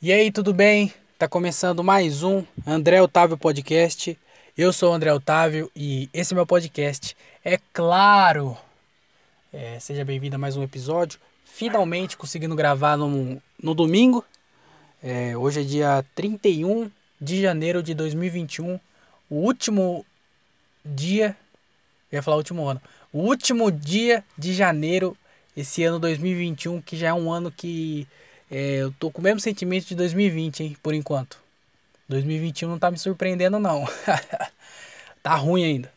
E aí, tudo bem? Tá começando mais um André Otávio Podcast. Eu sou o André Otávio e esse é meu podcast. É claro! É, seja bem-vindo a mais um episódio. Finalmente conseguindo gravar no, no domingo. É, hoje é dia 31 de janeiro de 2021. O último dia. Eu ia falar último ano. O último dia de janeiro, esse ano 2021, que já é um ano que é, eu tô com o mesmo sentimento de 2020, hein, por enquanto. 2021 não tá me surpreendendo, não. tá ruim ainda.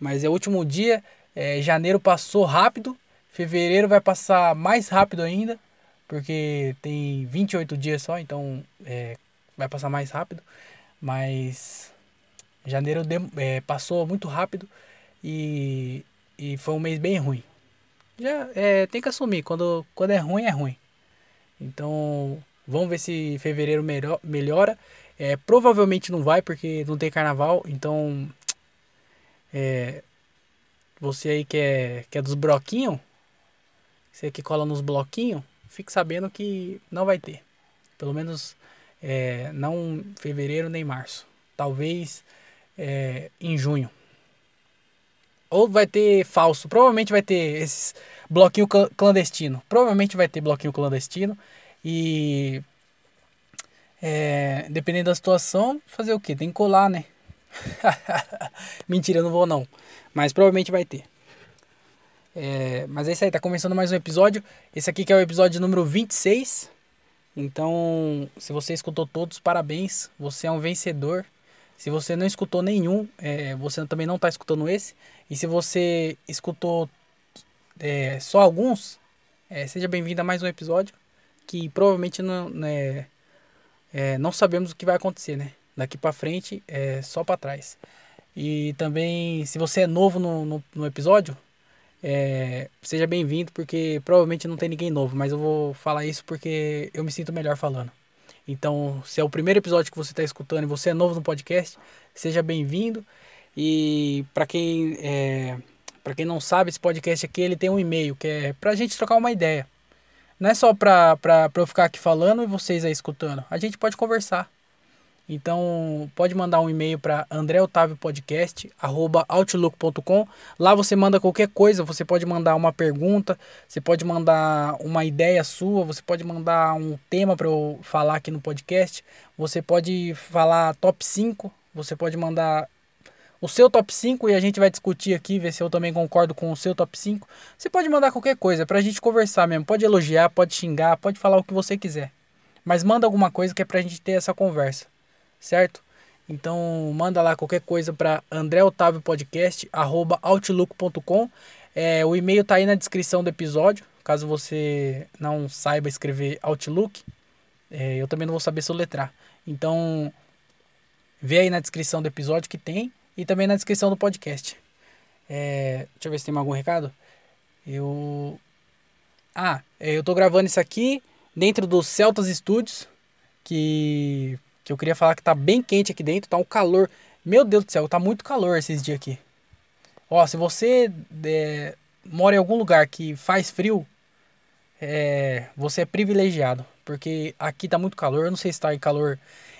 Mas é o último dia. É, janeiro passou rápido. Fevereiro vai passar mais rápido ainda. Porque tem 28 dias só, então é, vai passar mais rápido. Mas janeiro de, é, passou muito rápido e, e foi um mês bem ruim. Já é, tem que assumir, quando, quando é ruim, é ruim. Então, vamos ver se fevereiro melhor, melhora. É, provavelmente não vai, porque não tem carnaval. Então, é, você aí que é, que é dos bloquinhos, você que cola nos bloquinhos, fique sabendo que não vai ter. Pelo menos é, não fevereiro nem março. Talvez é, em junho. Ou vai ter falso. Provavelmente vai ter esses bloquinho clandestino. Provavelmente vai ter bloquinho clandestino. E é, dependendo da situação, fazer o que? Tem que colar, né? Mentira, eu não vou não. Mas provavelmente vai ter. É, mas é isso aí, tá começando mais um episódio. Esse aqui que é o episódio número 26. Então, se você escutou todos, parabéns. Você é um vencedor. Se você não escutou nenhum, é, você também não está escutando esse. E se você escutou é, só alguns, é, seja bem-vindo a mais um episódio. Que provavelmente não, né, é, não sabemos o que vai acontecer, né? Daqui para frente é só para trás. E também, se você é novo no, no, no episódio, é, seja bem-vindo, porque provavelmente não tem ninguém novo, mas eu vou falar isso porque eu me sinto melhor falando. Então, se é o primeiro episódio que você está escutando e você é novo no podcast, seja bem-vindo. E para quem é, para quem não sabe, esse podcast aqui ele tem um e-mail que é para a gente trocar uma ideia. Não é só para eu ficar aqui falando e vocês aí escutando. A gente pode conversar. Então, pode mandar um e-mail para andreotaviopodcast@outlook.com. Lá você manda qualquer coisa, você pode mandar uma pergunta, você pode mandar uma ideia sua, você pode mandar um tema para eu falar aqui no podcast, você pode falar top 5, você pode mandar o seu top 5 e a gente vai discutir aqui, ver se eu também concordo com o seu top 5. Você pode mandar qualquer coisa pra gente conversar mesmo. Pode elogiar, pode xingar, pode falar o que você quiser. Mas manda alguma coisa que é pra gente ter essa conversa certo? Então manda lá qualquer coisa para andreotaviopodcast@outlook.com. É, o e-mail tá aí na descrição do episódio, caso você não saiba escrever Outlook. É, eu também não vou saber soletrar. Então vê aí na descrição do episódio que tem e também na descrição do podcast. É, deixa eu ver se tem algum recado. Eu ah, é, eu tô gravando isso aqui dentro do Celtas Studios, que que eu queria falar que tá bem quente aqui dentro, tá um calor. Meu Deus do céu, tá muito calor esses dias aqui. Ó, se você é, mora em algum lugar que faz frio, é, você é privilegiado. Porque aqui tá muito calor. Eu não sei se tá em calor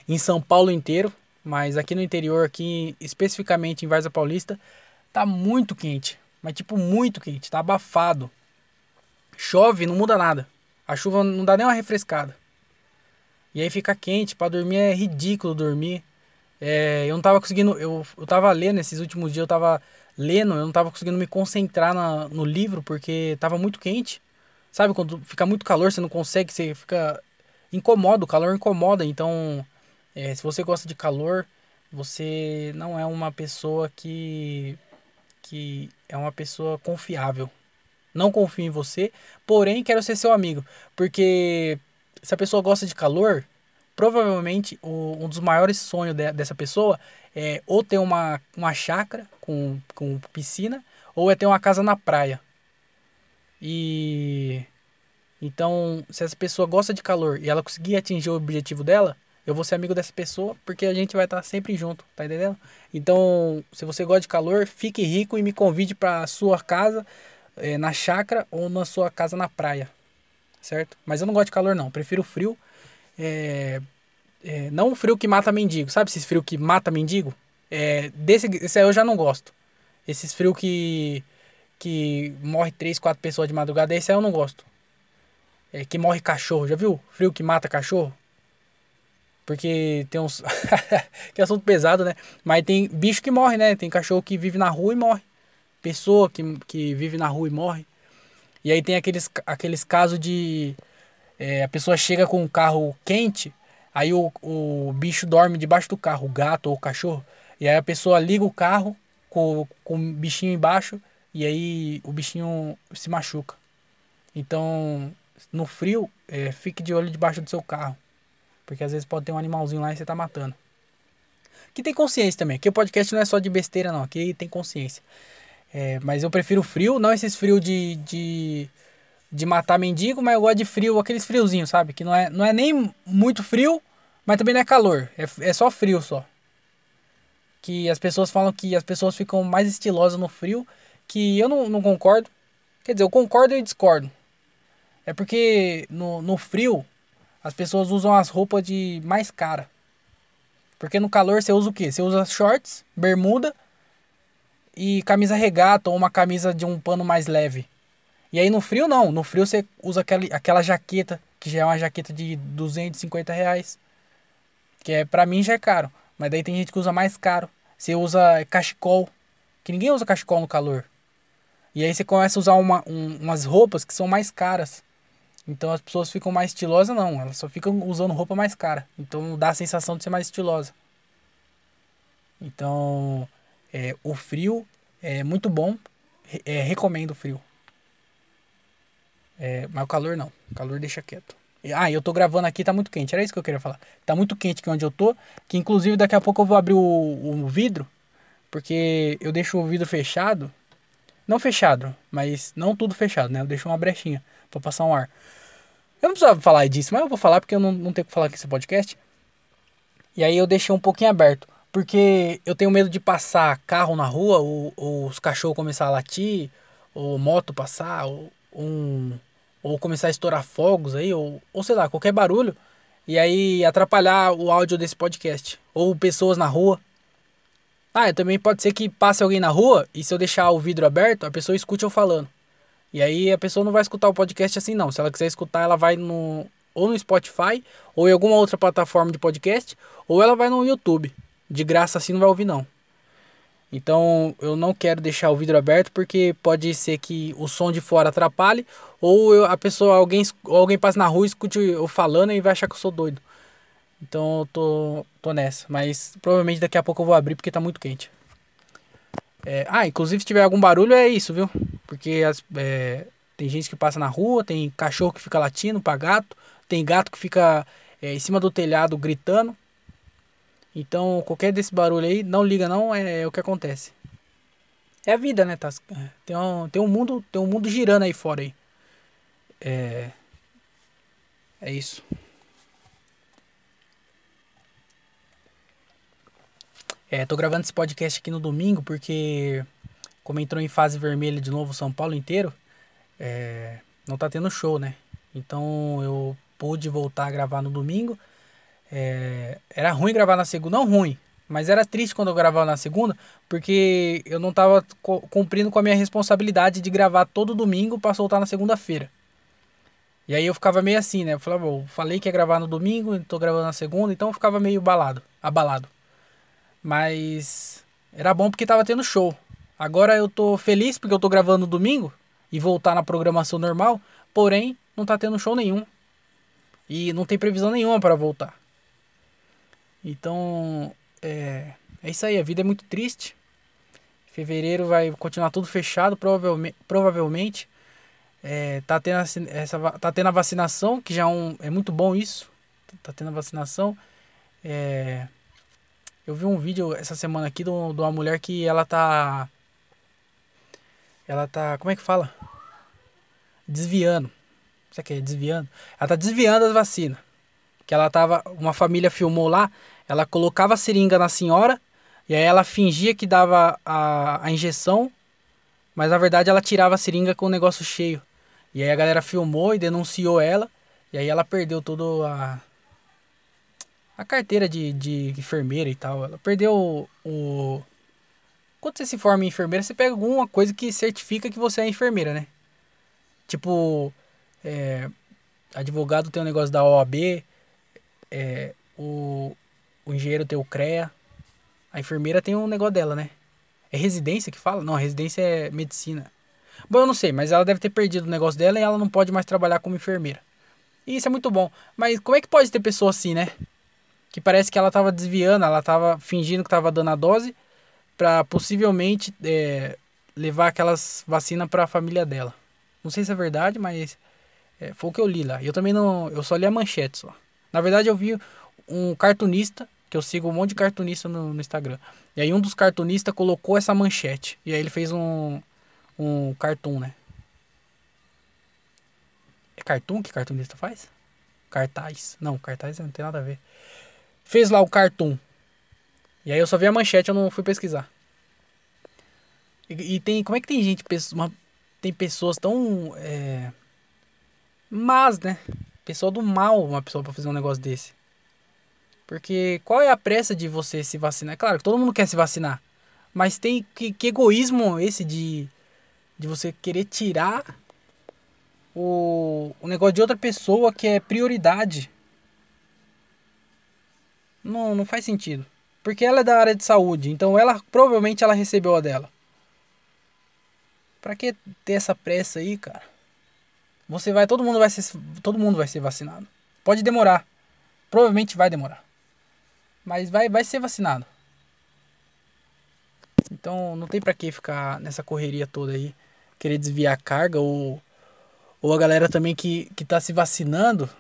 em São Paulo inteiro, mas aqui no interior, aqui especificamente em Varza Paulista, tá muito quente. Mas tipo, muito quente, tá abafado. Chove, não muda nada. A chuva não dá nem uma refrescada. E aí fica quente, para dormir é ridículo dormir. É, eu não tava conseguindo, eu, eu tava lendo esses últimos dias, eu tava lendo, eu não tava conseguindo me concentrar na, no livro porque tava muito quente. Sabe, quando fica muito calor, você não consegue, você fica incomoda, o calor incomoda. Então, é, se você gosta de calor, você não é uma pessoa que que é uma pessoa confiável. Não confio em você, porém quero ser seu amigo, porque se a pessoa gosta de calor, provavelmente o, um dos maiores sonhos de, dessa pessoa é ou ter uma, uma chácara com, com piscina ou é ter uma casa na praia. E então, se essa pessoa gosta de calor e ela conseguir atingir o objetivo dela, eu vou ser amigo dessa pessoa porque a gente vai estar sempre junto, tá entendendo? Então, se você gosta de calor, fique rico e me convide para sua casa é, na chácara ou na sua casa na praia certo? Mas eu não gosto de calor não, prefiro frio. É, é, não frio que mata mendigo. Sabe esses frio que mata mendigo? É, desse, esse aí eu já não gosto. Esses frio que, que morre três, quatro pessoas de madrugada, esse aí eu não gosto. É, que morre cachorro, já viu? Frio que mata cachorro? Porque tem uns. que assunto pesado, né? Mas tem bicho que morre, né? Tem cachorro que vive na rua e morre. Pessoa que, que vive na rua e morre. E aí tem aqueles, aqueles casos de. É, a pessoa chega com um carro quente, aí o, o bicho dorme debaixo do carro, o gato ou o cachorro. E aí a pessoa liga o carro com, com o bichinho embaixo e aí o bichinho se machuca. Então, no frio, é, fique de olho debaixo do seu carro. Porque às vezes pode ter um animalzinho lá e você tá matando. Que tem consciência também. Aqui o podcast não é só de besteira, não. Aqui tem consciência. É, mas eu prefiro frio, não esses frios de, de, de matar mendigo, mas eu gosto de frio, aqueles friozinhos, sabe? Que não é, não é nem muito frio, mas também não é calor. É, é só frio só. Que as pessoas falam que as pessoas ficam mais estilosas no frio, que eu não, não concordo. Quer dizer, eu concordo e discordo. É porque no, no frio as pessoas usam as roupas de mais cara. Porque no calor você usa o quê? Você usa shorts, bermuda e camisa regata ou uma camisa de um pano mais leve. E aí no frio não, no frio você usa aquela, aquela jaqueta, que já é uma jaqueta de 250 reais. Que é, pra mim já é caro. Mas daí tem gente que usa mais caro. Você usa cachecol, que ninguém usa cachecol no calor. E aí você começa a usar uma, um, umas roupas que são mais caras. Então as pessoas ficam mais estilosas, não. Elas só ficam usando roupa mais cara. Então dá a sensação de ser mais estilosa. Então, é, o frio é muito bom. É, recomendo o frio. É, mas o calor não. O calor deixa quieto. Ah, eu tô gravando aqui, tá muito quente. Era isso que eu queria falar. Tá muito quente aqui onde eu tô. Que inclusive daqui a pouco eu vou abrir o, o vidro. Porque eu deixo o vidro fechado. Não fechado, mas não tudo fechado, né? Eu deixo uma brechinha para passar um ar. Eu não precisava falar disso, mas eu vou falar porque eu não, não tenho que falar aqui nesse podcast. E aí eu deixei um pouquinho aberto. Porque eu tenho medo de passar carro na rua, ou, ou os cachorros começar a latir, ou moto passar, ou, um, ou começar a estourar fogos aí, ou, ou sei lá, qualquer barulho. E aí atrapalhar o áudio desse podcast. Ou pessoas na rua. Ah, também pode ser que passe alguém na rua e se eu deixar o vidro aberto, a pessoa escute eu falando. E aí a pessoa não vai escutar o podcast assim não. Se ela quiser escutar, ela vai no ou no Spotify ou em alguma outra plataforma de podcast, ou ela vai no YouTube. De graça assim não vai ouvir não. Então eu não quero deixar o vidro aberto porque pode ser que o som de fora atrapalhe ou eu, a pessoa alguém alguém passe na rua escute eu falando e vai achar que eu sou doido. Então eu tô tô nessa, mas provavelmente daqui a pouco eu vou abrir porque tá muito quente. É, ah, inclusive se tiver algum barulho é isso, viu? Porque as, é, tem gente que passa na rua, tem cachorro que fica latindo pra gato, tem gato que fica é, em cima do telhado gritando. Então, qualquer desse barulho aí, não liga não, é, é o que acontece. É a vida, né? Tá, tem, um, tem, um mundo, tem um mundo girando aí fora aí. É, é isso. É, tô gravando esse podcast aqui no domingo porque, como entrou em fase vermelha de novo São Paulo inteiro, é, não tá tendo show, né? Então eu pude voltar a gravar no domingo. É, era ruim gravar na segunda, não ruim, mas era triste quando eu gravava na segunda, porque eu não tava cumprindo com a minha responsabilidade de gravar todo domingo para soltar na segunda-feira. E aí eu ficava meio assim, né? Eu falava, falei que ia gravar no domingo, tô gravando na segunda, então eu ficava meio balado, abalado. Mas era bom porque tava tendo show. Agora eu tô feliz porque eu tô gravando domingo e voltar na programação normal, porém não tá tendo show nenhum. E não tem previsão nenhuma para voltar. Então, é, é isso aí, a vida é muito triste. Fevereiro vai continuar tudo fechado, provavelmente. provavelmente. É, tá, tendo essa, tá tendo a vacinação, que já é, um, é muito bom isso. Tá tendo a vacinação. É, eu vi um vídeo essa semana aqui de uma mulher que ela tá. Ela tá. Como é que fala? Desviando. Você quer desviando? Ela tá desviando as vacinas. Que ela tava. Uma família filmou lá. Ela colocava a seringa na senhora. E aí ela fingia que dava a, a injeção. Mas na verdade ela tirava a seringa com o negócio cheio. E aí a galera filmou e denunciou ela. E aí ela perdeu todo a, a carteira de, de enfermeira e tal. Ela perdeu o, o. Quando você se forma em enfermeira, você pega alguma coisa que certifica que você é enfermeira, né? Tipo, é, advogado tem um negócio da OAB, é, o, o engenheiro tem o CREA, a enfermeira tem um negócio dela, né? É residência que fala? Não, residência é medicina. Bom, eu não sei, mas ela deve ter perdido o negócio dela e ela não pode mais trabalhar como enfermeira. E isso é muito bom. Mas como é que pode ter pessoa assim, né? Que parece que ela tava desviando, ela tava fingindo que tava dando a dose para possivelmente é, levar aquelas vacinas para a família dela. Não sei se é verdade, mas é, foi o que eu li lá. Eu também não. Eu só li a manchete só. Na verdade, eu vi um cartunista, que eu sigo um monte de cartunista no, no Instagram. E aí um dos cartunistas colocou essa manchete. E aí ele fez um, um cartoon, né? É cartoon que cartunista faz? Cartaz. Não, cartaz não tem nada a ver. Fez lá o cartoon. E aí eu só vi a manchete, eu não fui pesquisar. E, e tem. Como é que tem gente. Uma, tem pessoas tão. É, mas, né? Pessoa do mal, uma pessoa para fazer um negócio desse. Porque qual é a pressa de você se vacinar? É claro que todo mundo quer se vacinar. Mas tem que, que egoísmo esse de, de você querer tirar o, o negócio de outra pessoa que é prioridade. Não, não faz sentido. Porque ela é da área de saúde, então ela provavelmente ela recebeu a dela. Pra que ter essa pressa aí, cara? Você vai, todo mundo vai ser, todo mundo vai ser vacinado. Pode demorar. Provavelmente vai demorar. Mas vai, vai ser vacinado. Então não tem para que ficar nessa correria toda aí, querer desviar a carga ou ou a galera também que que tá se vacinando,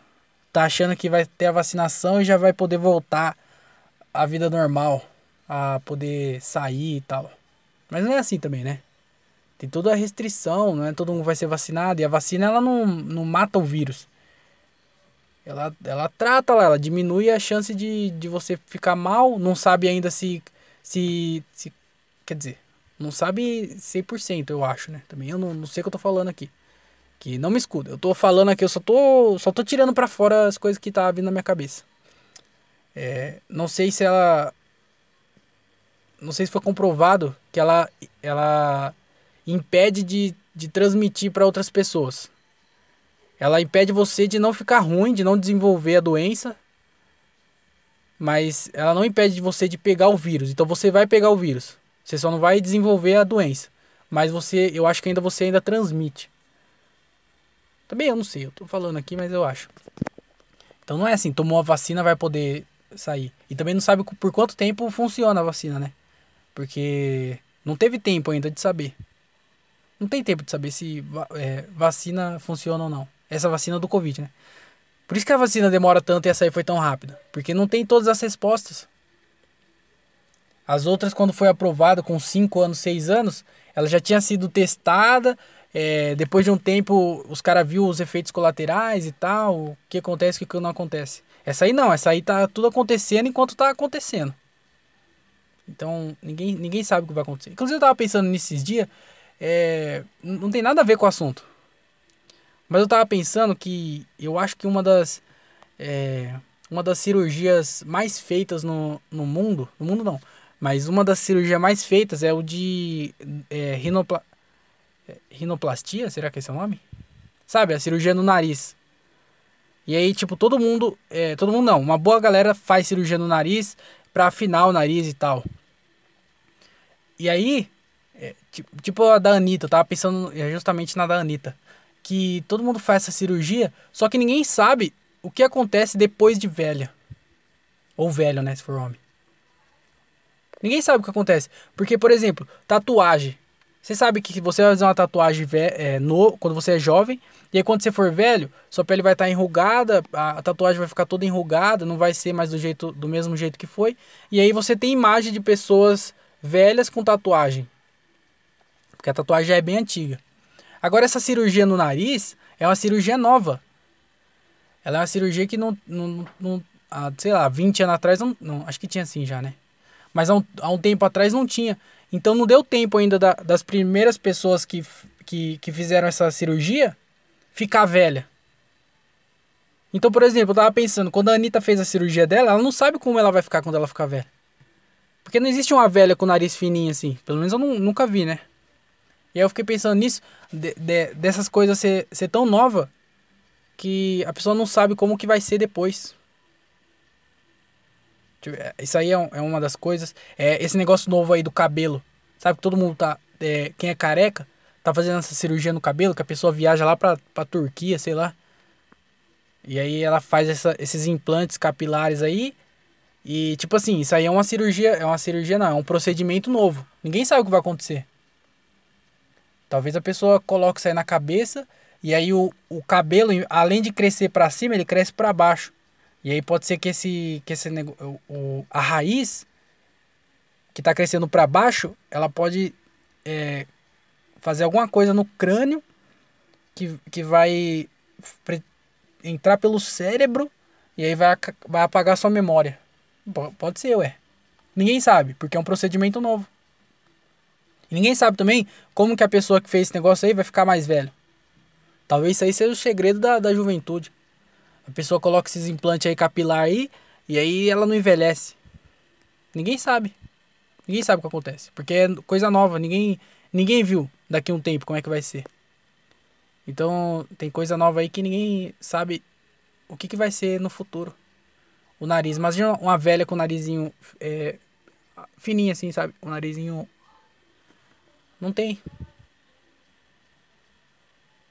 tá achando que vai ter a vacinação e já vai poder voltar à vida normal, a poder sair e tal. Mas não é assim também, né? Tem toda a restrição, não é todo mundo vai ser vacinado. E a vacina ela não, não mata o vírus. Ela, ela trata lá, ela diminui a chance de, de você ficar mal. Não sabe ainda se, se, se. Quer dizer, não sabe 100%, eu acho, né? Também eu não, não sei o que eu tô falando aqui. Que não me escuta. Eu tô falando aqui, eu só tô, só tô tirando para fora as coisas que tá vindo na minha cabeça. É, não sei se ela. Não sei se foi comprovado que ela, ela impede de, de transmitir para outras pessoas. Ela impede você de não ficar ruim, de não desenvolver a doença. Mas ela não impede você de pegar o vírus. Então você vai pegar o vírus. Você só não vai desenvolver a doença. Mas você, eu acho que ainda você ainda transmite. Também eu não sei, eu tô falando aqui, mas eu acho. Então não é assim, tomou a vacina vai poder sair. E também não sabe por quanto tempo funciona a vacina, né? Porque não teve tempo ainda de saber. Não tem tempo de saber se é, vacina funciona ou não. Essa vacina do Covid, né? Por isso que a vacina demora tanto e essa aí foi tão rápida. Porque não tem todas as respostas. As outras, quando foi aprovada com 5 anos, 6 anos, ela já tinha sido testada. É, depois de um tempo, os caras viu os efeitos colaterais e tal. O que acontece e o que não acontece. Essa aí não, essa aí tá tudo acontecendo enquanto tá acontecendo. Então, ninguém, ninguém sabe o que vai acontecer. Inclusive, eu tava pensando nesses dias é, não tem nada a ver com o assunto. Mas eu tava pensando que eu acho que uma das é, uma das cirurgias mais feitas no, no mundo, no mundo não, mas uma das cirurgias mais feitas é o de é, rinopla, rinoplastia, será que esse é o nome? Sabe, a cirurgia no nariz. E aí, tipo, todo mundo, é, todo mundo não, uma boa galera faz cirurgia no nariz para afinar o nariz e tal. E aí, é, tipo, tipo a da Anitta, eu tava pensando é, justamente na da Anitta. Que todo mundo faz essa cirurgia, só que ninguém sabe o que acontece depois de velha. Ou velho, né, se for homem. Ninguém sabe o que acontece. Porque, por exemplo, tatuagem. Você sabe que você vai fazer uma tatuagem é, no, quando você é jovem, e aí quando você for velho, sua pele vai estar tá enrugada, a, a, tatuagem vai ficar toda enrugada, não vai ser mais do, jeito, do mesmo jeito que foi. E aí você tem imagem de pessoas velhas com tatuagem. Porque a tatuagem já é bem antiga. Agora, essa cirurgia no nariz é uma cirurgia nova. Ela é uma cirurgia que não. não, não há, sei lá, 20 anos atrás não, não. Acho que tinha assim já, né? Mas há um, há um tempo atrás não tinha. Então não deu tempo ainda da, das primeiras pessoas que, que, que fizeram essa cirurgia ficar velha. Então, por exemplo, eu tava pensando, quando a Anitta fez a cirurgia dela, ela não sabe como ela vai ficar quando ela ficar velha. Porque não existe uma velha com nariz fininho assim. Pelo menos eu não, nunca vi, né? E aí eu fiquei pensando nisso, de, de, dessas coisas ser, ser tão nova que a pessoa não sabe como que vai ser depois. Isso aí é, é uma das coisas. É, esse negócio novo aí do cabelo. Sabe que todo mundo tá. É, quem é careca tá fazendo essa cirurgia no cabelo, que a pessoa viaja lá pra, pra Turquia, sei lá. E aí ela faz essa, esses implantes capilares aí. E tipo assim, isso aí é uma cirurgia. É uma cirurgia, não, é um procedimento novo. Ninguém sabe o que vai acontecer. Talvez a pessoa coloque isso aí na cabeça. E aí o, o cabelo, além de crescer para cima, ele cresce para baixo. E aí pode ser que esse, que esse o, o, a raiz que está crescendo para baixo, ela pode é, fazer alguma coisa no crânio que, que vai entrar pelo cérebro e aí vai, vai apagar sua memória. Pode ser, ué. Ninguém sabe, porque é um procedimento novo. E ninguém sabe também como que a pessoa que fez esse negócio aí vai ficar mais velho. Talvez isso aí seja o segredo da, da juventude. A pessoa coloca esses implantes aí capilar aí e aí ela não envelhece. Ninguém sabe. Ninguém sabe o que acontece. Porque é coisa nova. Ninguém, ninguém viu daqui a um tempo como é que vai ser. Então tem coisa nova aí que ninguém sabe o que, que vai ser no futuro. O nariz. Imagina uma velha com o narizinho é, fininho assim, sabe? O narizinho. Não tem.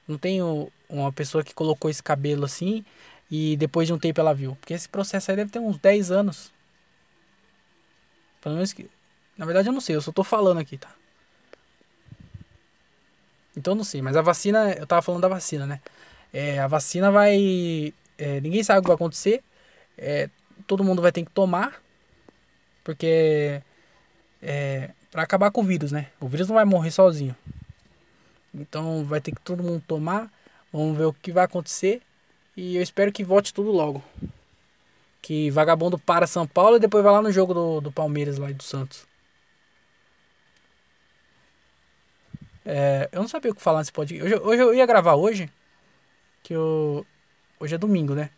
Não tem uma pessoa que colocou esse cabelo assim e depois de um tempo ela viu. Porque esse processo aí deve ter uns 10 anos. Pelo menos que. Na verdade eu não sei, eu só tô falando aqui, tá? Então não sei, mas a vacina, eu tava falando da vacina, né? É, a vacina vai. É, ninguém sabe o que vai acontecer. É, todo mundo vai ter que tomar. Porque. É, pra acabar com o vírus, né? O vírus não vai morrer sozinho. Então vai ter que todo mundo tomar. Vamos ver o que vai acontecer. E eu espero que volte tudo logo. Que vagabundo para São Paulo e depois vai lá no jogo do, do Palmeiras lá e do Santos. É, eu não sabia o que falar nesse podcast. Hoje, hoje eu ia gravar hoje. Que eu. Hoje é domingo, né?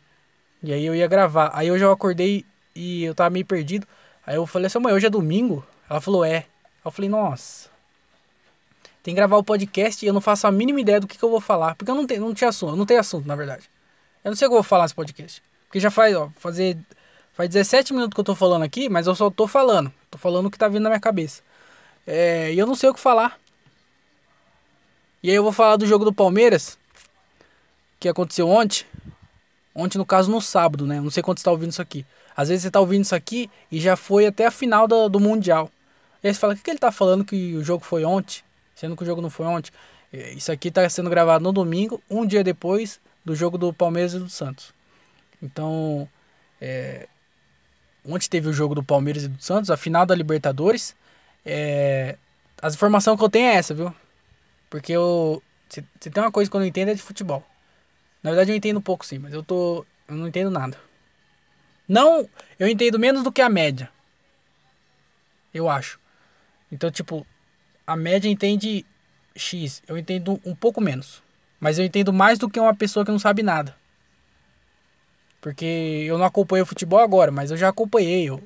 E aí eu ia gravar. Aí hoje eu acordei e eu tava meio perdido. Aí eu falei assim, mãe, hoje é domingo? Ela falou, é. Eu falei, nossa. Tem que gravar o podcast e eu não faço a mínima ideia do que, que eu vou falar. Porque eu não, tenho, não tinha assunto. Eu não tenho assunto, na verdade. Eu não sei o que eu vou falar nesse podcast. Porque já faz, ó, fazer. Faz 17 minutos que eu tô falando aqui, mas eu só tô falando. Tô falando o que tá vindo na minha cabeça. É, e eu não sei o que falar. E aí eu vou falar do jogo do Palmeiras. Que aconteceu ontem. Ontem, no caso, no sábado, né? Não sei quando você tá ouvindo isso aqui. Às vezes você tá ouvindo isso aqui e já foi até a final do, do Mundial. E aí você fala, o que, que ele tá falando que o jogo foi ontem? Sendo que o jogo não foi ontem. Isso aqui tá sendo gravado no domingo, um dia depois do jogo do Palmeiras e do Santos. Então, é, ontem teve o jogo do Palmeiras e do Santos, a final da Libertadores. É, as informações que eu tenho é essa, viu? Porque eu. Se, se tem uma coisa que eu não entendo é de futebol. Na verdade eu entendo um pouco sim, mas eu tô. Eu não entendo nada. Não, eu entendo menos do que a média. Eu acho. Então, tipo, a média entende X. Eu entendo um pouco menos. Mas eu entendo mais do que uma pessoa que não sabe nada. Porque eu não acompanho futebol agora, mas eu já acompanhei. Eu,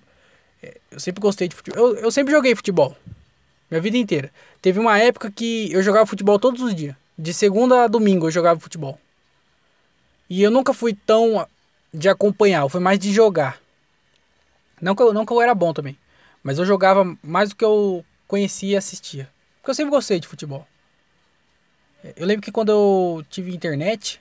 é, eu sempre gostei de futebol. Eu, eu sempre joguei futebol. Minha vida inteira. Teve uma época que eu jogava futebol todos os dias. De segunda a domingo eu jogava futebol. E eu nunca fui tão de acompanhar, foi mais de jogar. Não que eu, não que eu era bom também. Mas eu jogava mais do que eu conhecia e assistia. Porque eu sempre gostei de futebol. Eu lembro que quando eu tive internet,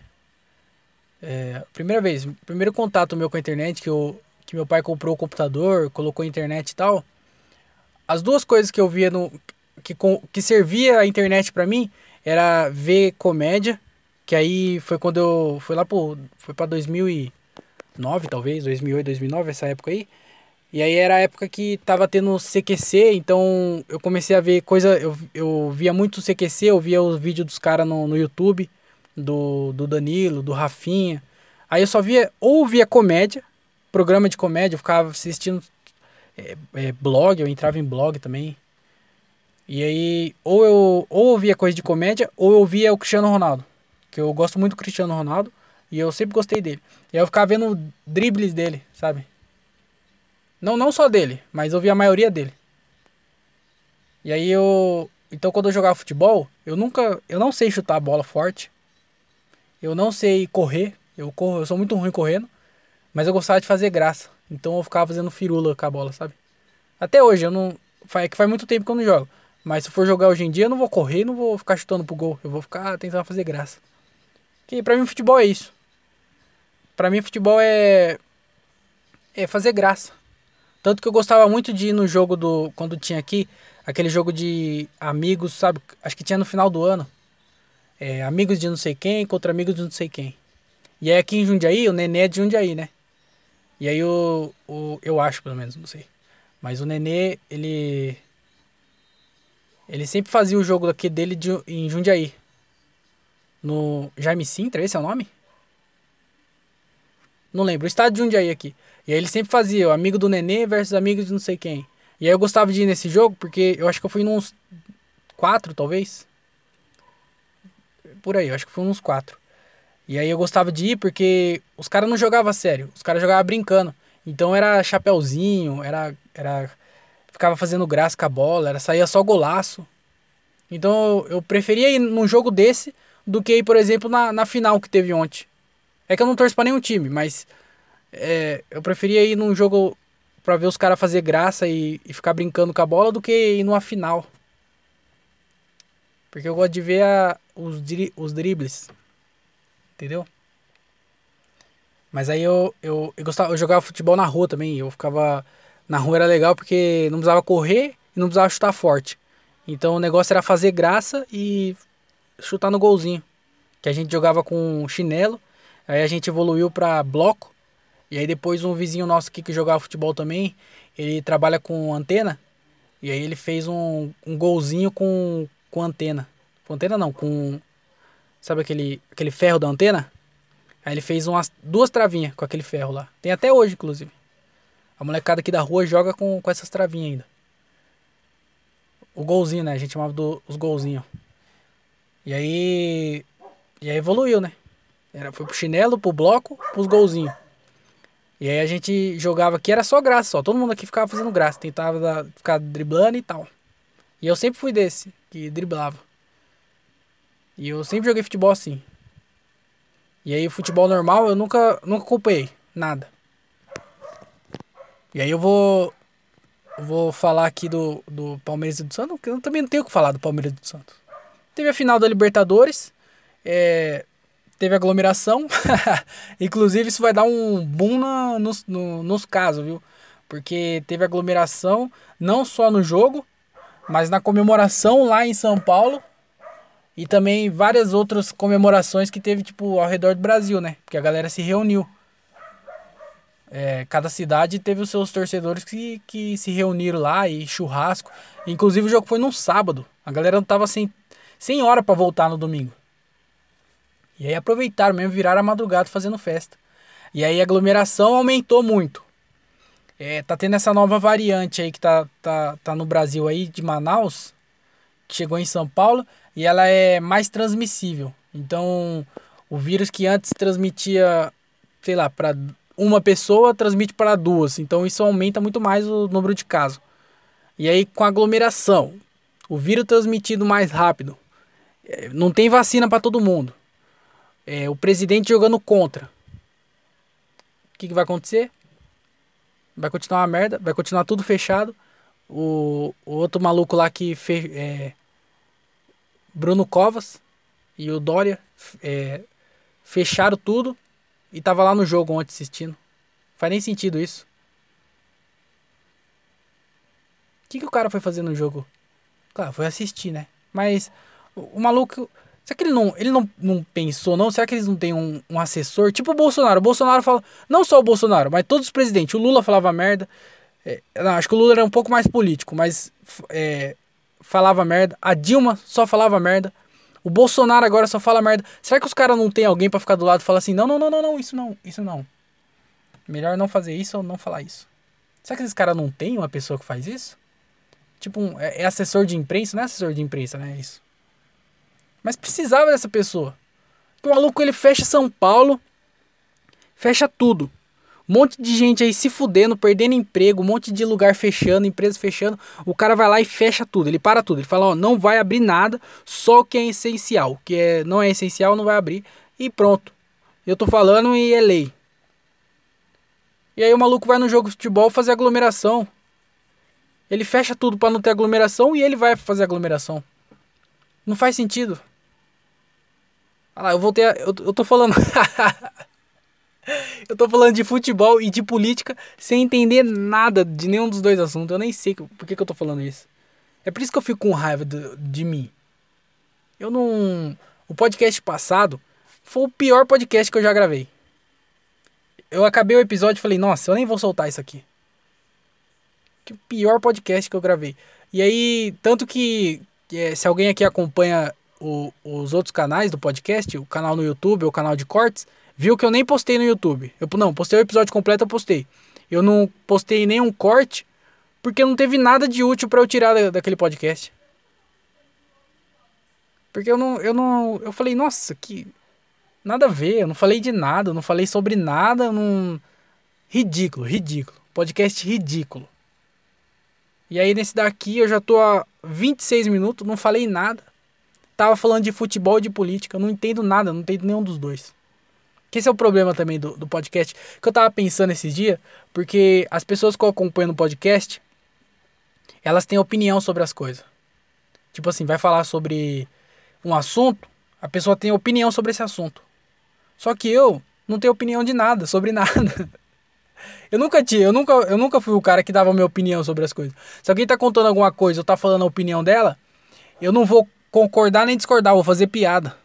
é, primeira vez, primeiro contato meu com a internet, que, eu, que meu pai comprou o computador, colocou a internet e tal. As duas coisas que eu via no. que, que servia a internet para mim era ver comédia, que aí foi quando eu. Foi lá pro. Foi pra 2009, talvez, 2008, 2009, essa época aí. E aí era a época que tava tendo CQC, então eu comecei a ver coisa. Eu, eu via muito CQC, eu via os vídeos dos caras no, no YouTube, do, do Danilo, do Rafinha. Aí eu só via, ou via comédia, programa de comédia, eu ficava assistindo é, é, blog, eu entrava em blog também. E aí, ou eu ou via coisa de comédia, ou eu via o Cristiano Ronaldo. Que eu gosto muito do Cristiano Ronaldo. E eu sempre gostei dele. E aí eu ficava vendo dribles dele, sabe? Não, não só dele, mas eu vi a maioria dele. E aí eu. Então quando eu jogava futebol, eu nunca. Eu não sei chutar a bola forte. Eu não sei correr. Eu corro, eu sou muito ruim correndo. Mas eu gostava de fazer graça. Então eu ficava fazendo firula com a bola, sabe? Até hoje, eu não. É que faz muito tempo que eu não jogo. Mas se for jogar hoje em dia, eu não vou correr, não vou ficar chutando pro gol. Eu vou ficar tentando fazer graça. Que pra mim futebol é isso. Pra mim futebol é. É fazer graça. Tanto que eu gostava muito de ir no jogo do. Quando tinha aqui, aquele jogo de amigos, sabe? Acho que tinha no final do ano. É, amigos de não sei quem contra amigos de não sei quem. E aí aqui em Jundiaí, o Nenê é de Jundiaí, né? E aí o, o. Eu acho, pelo menos, não sei. Mas o Nenê, ele. Ele sempre fazia o jogo aqui dele de, em Jundiaí. No Jaime Sintra, esse é o nome? Não lembro. O de Jundiaí aqui. E aí ele sempre fazia o amigo do Nenê versus amigos de não sei quem. E aí eu gostava de ir nesse jogo porque eu acho que eu fui nos quatro, talvez. Por aí, eu acho que foi uns quatro. E aí eu gostava de ir porque os caras não jogavam sério, os caras jogavam brincando. Então era chapéuzinho, era, era. Ficava fazendo graça com a bola, era saía só golaço. Então eu preferia ir num jogo desse do que ir, por exemplo, na, na final que teve ontem. É que eu não torço pra nenhum time, mas é, eu preferia ir num jogo pra ver os caras fazer graça e, e, ficar brincando com a bola do que ir numa final. Porque eu gosto de ver a, os, os dribles. Entendeu? Mas aí eu, eu, eu, gostava, eu jogava futebol na rua também. Eu ficava. Na rua era legal porque não precisava correr e não precisava chutar forte. Então o negócio era fazer graça e chutar no golzinho. Que a gente jogava com chinelo. Aí a gente evoluiu para bloco. E aí depois um vizinho nosso aqui que jogava futebol também, ele trabalha com antena. E aí ele fez um, um golzinho com, com antena. Com antena não, com Sabe aquele, aquele ferro da antena? Aí ele fez umas duas travinhas com aquele ferro lá. Tem até hoje, inclusive. A molecada aqui da rua joga com, com essas travinhas ainda. O golzinho, né? A gente chamava do, os golzinhos. E aí. E aí evoluiu, né? Era, foi pro chinelo, pro bloco, pros golzinhos. E aí a gente jogava aqui, era só graça, só. Todo mundo aqui ficava fazendo graça. Tentava ficar driblando e tal. E eu sempre fui desse, que driblava. E eu sempre joguei futebol assim. E aí, futebol normal eu nunca, nunca acompanhei. Nada. E aí eu vou. vou falar aqui do, do Palmeiras e do Santos, porque eu também não tenho o que falar do Palmeiras e do Santos. Teve a final da Libertadores. É, teve aglomeração. Inclusive, isso vai dar um boom na, nos, no, nos casos, viu? Porque teve aglomeração não só no jogo, mas na comemoração lá em São Paulo e também várias outras comemorações que teve, tipo, ao redor do Brasil, né? Porque a galera se reuniu. É, cada cidade teve os seus torcedores que, que se reuniram lá e churrasco. Inclusive o jogo foi num sábado. A galera não tava sem, sem hora para voltar no domingo. E aí aproveitaram mesmo, viraram a madrugada fazendo festa. E aí a aglomeração aumentou muito. É, tá tendo essa nova variante aí que tá, tá, tá no Brasil aí, de Manaus, que chegou em São Paulo e ela é mais transmissível. Então, o vírus que antes transmitia, sei lá, para uma pessoa, transmite para duas. Então, isso aumenta muito mais o número de casos. E aí, com aglomeração, o vírus transmitido mais rápido, é, não tem vacina para todo mundo. É, o presidente jogando contra. O que, que vai acontecer? Vai continuar uma merda, vai continuar tudo fechado. O, o outro maluco lá que fe, é, Bruno Covas e o Dória é, fecharam tudo e tava lá no jogo ontem assistindo. Faz nem sentido isso. O que, que o cara foi fazer no jogo? Claro, foi assistir, né? Mas o, o maluco. Será que ele não, ele não, não pensou, não? Será que eles não têm um, um assessor? Tipo o Bolsonaro. O Bolsonaro fala. Não só o Bolsonaro, mas todos os presidentes. O Lula falava merda. É, não, acho que o Lula era um pouco mais político, mas é, falava merda. A Dilma só falava merda. O Bolsonaro agora só fala merda. Será que os caras não tem alguém para ficar do lado e falar assim: não, não, não, não, não, isso não, isso não. Melhor não fazer isso ou não falar isso. Será que esses caras não tem uma pessoa que faz isso? Tipo, um, é, é, assessor de imprensa? Não é assessor de imprensa, né? É isso. Mas precisava dessa pessoa. O maluco ele fecha São Paulo, Fecha tudo. Um monte de gente aí se fudendo, perdendo emprego, um monte de lugar fechando, empresa fechando. O cara vai lá e fecha tudo, ele para tudo. Ele fala, ó, não vai abrir nada, só o que é essencial. O que é, não é essencial não vai abrir. E pronto. Eu tô falando e é lei. E aí o maluco vai no jogo de futebol fazer aglomeração. Ele fecha tudo para não ter aglomeração e ele vai fazer aglomeração. Não faz sentido. Olha lá, eu voltei a, eu, eu tô falando. eu tô falando de futebol e de política sem entender nada de nenhum dos dois assuntos. Eu nem sei por que, que eu tô falando isso. É por isso que eu fico com raiva de, mim. Eu não. O podcast passado foi o pior podcast que eu já gravei. Eu acabei o episódio e falei, nossa, eu nem vou soltar isso aqui. Que pior podcast que eu gravei. E aí, tanto que é, se alguém aqui acompanha o, os outros canais do podcast, o canal no YouTube, o canal de cortes, viu que eu nem postei no YouTube. Eu não, postei o episódio completo, eu postei. Eu não postei nenhum corte porque não teve nada de útil para eu tirar da, daquele podcast. Porque eu não, eu não, eu falei, nossa, que nada a ver, eu não falei de nada, eu não falei sobre nada, não ridículo, ridículo. Podcast ridículo. E aí nesse daqui eu já tô há 26 minutos, não falei nada. Tava falando de futebol e de política, eu não entendo nada, não entendo nenhum dos dois. Que esse é o problema também do, do podcast. Que eu tava pensando esses dias, porque as pessoas que eu acompanho no podcast, elas têm opinião sobre as coisas. Tipo assim, vai falar sobre um assunto, a pessoa tem opinião sobre esse assunto. Só que eu não tenho opinião de nada, sobre nada. Eu nunca tinha, eu nunca, eu nunca fui o cara que dava minha opinião sobre as coisas. Se alguém tá contando alguma coisa ou tá falando a opinião dela, eu não vou concordar nem discordar, vou fazer piada.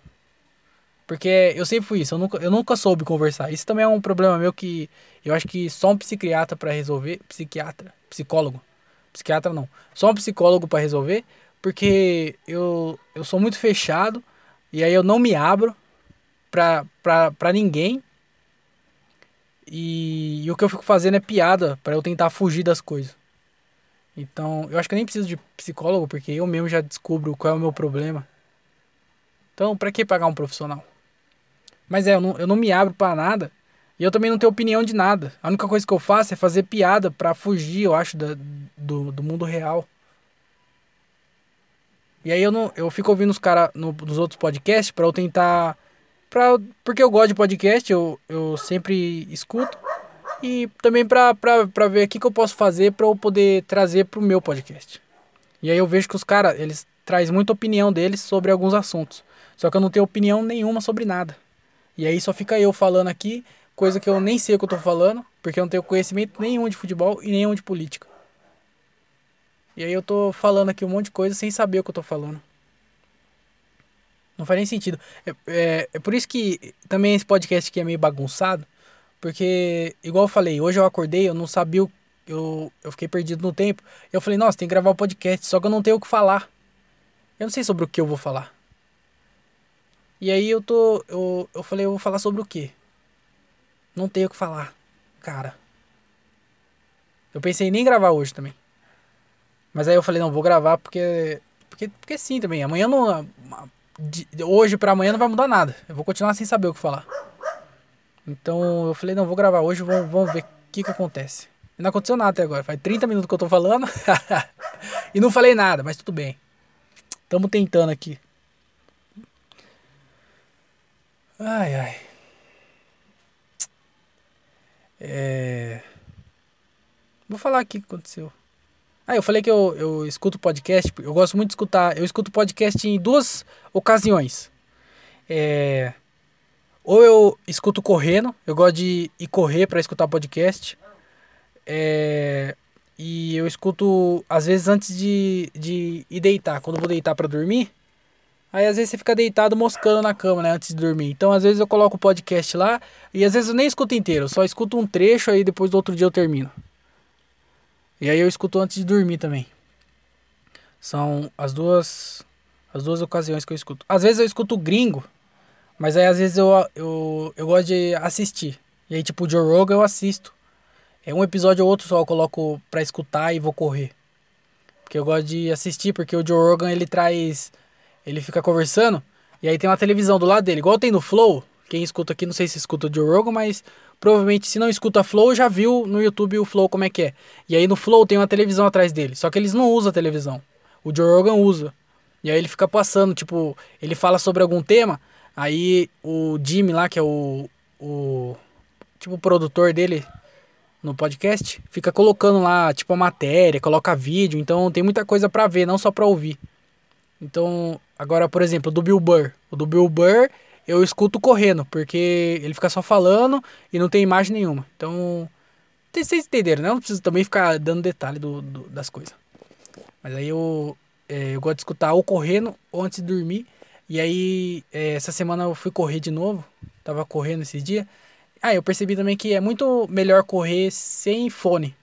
Porque eu sempre fui isso, eu nunca, eu nunca soube conversar. Isso também é um problema meu que eu acho que só um psiquiatra para resolver, psiquiatra, psicólogo, psiquiatra não, só um psicólogo para resolver, porque eu, eu sou muito fechado e aí eu não me abro pra, pra, pra ninguém e, e, o que eu fico fazendo é piada para eu tentar fugir das coisas. Então, eu acho que eu nem preciso de psicólogo, porque eu mesmo já descubro qual é o meu problema. Então, para que pagar um profissional? Mas é, eu não, eu não me abro para nada. E eu também não tenho opinião de nada. A única coisa que eu faço é fazer piada para fugir, eu acho, da, do, do mundo real. E aí eu não eu fico ouvindo os caras no, nos outros podcasts para eu tentar pra, porque eu gosto de podcast, eu, eu sempre escuto. E também pra ver o que, que eu posso fazer para eu poder trazer pro meu podcast. E aí eu vejo que os caras, eles trazem muita opinião deles sobre alguns assuntos. Só que eu não tenho opinião nenhuma sobre nada. E aí só fica eu falando aqui, coisa que eu nem sei o que eu tô falando, porque eu não tenho conhecimento nenhum de futebol e nenhum de política. E aí eu tô falando aqui um monte de coisa sem saber o que eu tô falando. Não faz nem sentido. É, é, é, por isso que também esse podcast aqui é meio bagunçado. Porque, igual eu falei, hoje eu acordei, eu não sabia. O, eu, eu fiquei perdido no tempo. Eu falei, nossa, tem que gravar o um podcast, só que eu não tenho o que falar. Eu não sei sobre o que eu vou falar. E aí eu tô. Eu, eu falei, eu vou falar sobre o quê? Não tenho o que falar. Cara. Eu pensei em nem gravar hoje também. Mas aí eu falei, não, vou gravar porque. Porque, porque sim também. Amanhã não de hoje para amanhã não vai mudar nada. Eu vou continuar sem saber o que falar. Então eu falei, não, vou gravar hoje, vamos, vamos ver o que que acontece. E não aconteceu nada até agora. Faz 30 minutos que eu tô falando. e não falei nada, mas tudo bem. Tamo tentando aqui. Ai, ai. É... Vou falar aqui o que aconteceu. Ah, eu falei que eu, eu escuto podcast, eu gosto muito de escutar. Eu escuto podcast em duas ocasiões. É, ou eu escuto correndo, eu gosto de ir correr para escutar podcast. É, e eu escuto, às vezes, antes de, de ir deitar, quando eu vou deitar para dormir. Aí às vezes você fica deitado moscando na cama, né, antes de dormir. Então às vezes eu coloco o podcast lá e às vezes eu nem escuto inteiro, só escuto um trecho aí depois do outro dia eu termino. E aí eu escuto antes de dormir também. São as duas as duas ocasiões que eu escuto. Às vezes eu escuto gringo, mas aí às vezes eu, eu, eu gosto de assistir. E aí tipo o Joe Rogan eu assisto. É um episódio ou outro só eu coloco pra escutar e vou correr. Porque eu gosto de assistir, porque o Joe Rogan ele traz. Ele fica conversando. E aí tem uma televisão do lado dele, igual tem no Flow. Quem escuta aqui, não sei se escuta o Joe Rogan, mas provavelmente se não escuta Flow, já viu no YouTube o Flow como é que é. E aí no Flow tem uma televisão atrás dele, só que eles não usam a televisão. O Joe Rogan usa. E aí ele fica passando, tipo, ele fala sobre algum tema, aí o Jimmy lá, que é o, o tipo o produtor dele no podcast, fica colocando lá, tipo, a matéria, coloca vídeo, então tem muita coisa para ver, não só para ouvir. Então, agora, por exemplo, do Bill Burr. O do Bill Burr eu escuto correndo, porque ele fica só falando e não tem imagem nenhuma. Então, vocês entenderam, né? Não preciso também ficar dando detalhe do, do das coisas. Mas aí eu, é, eu gosto de escutar ou correndo ou antes de dormir. E aí, é, essa semana eu fui correr de novo. Tava correndo esses dias. Ah, eu percebi também que é muito melhor correr sem fone.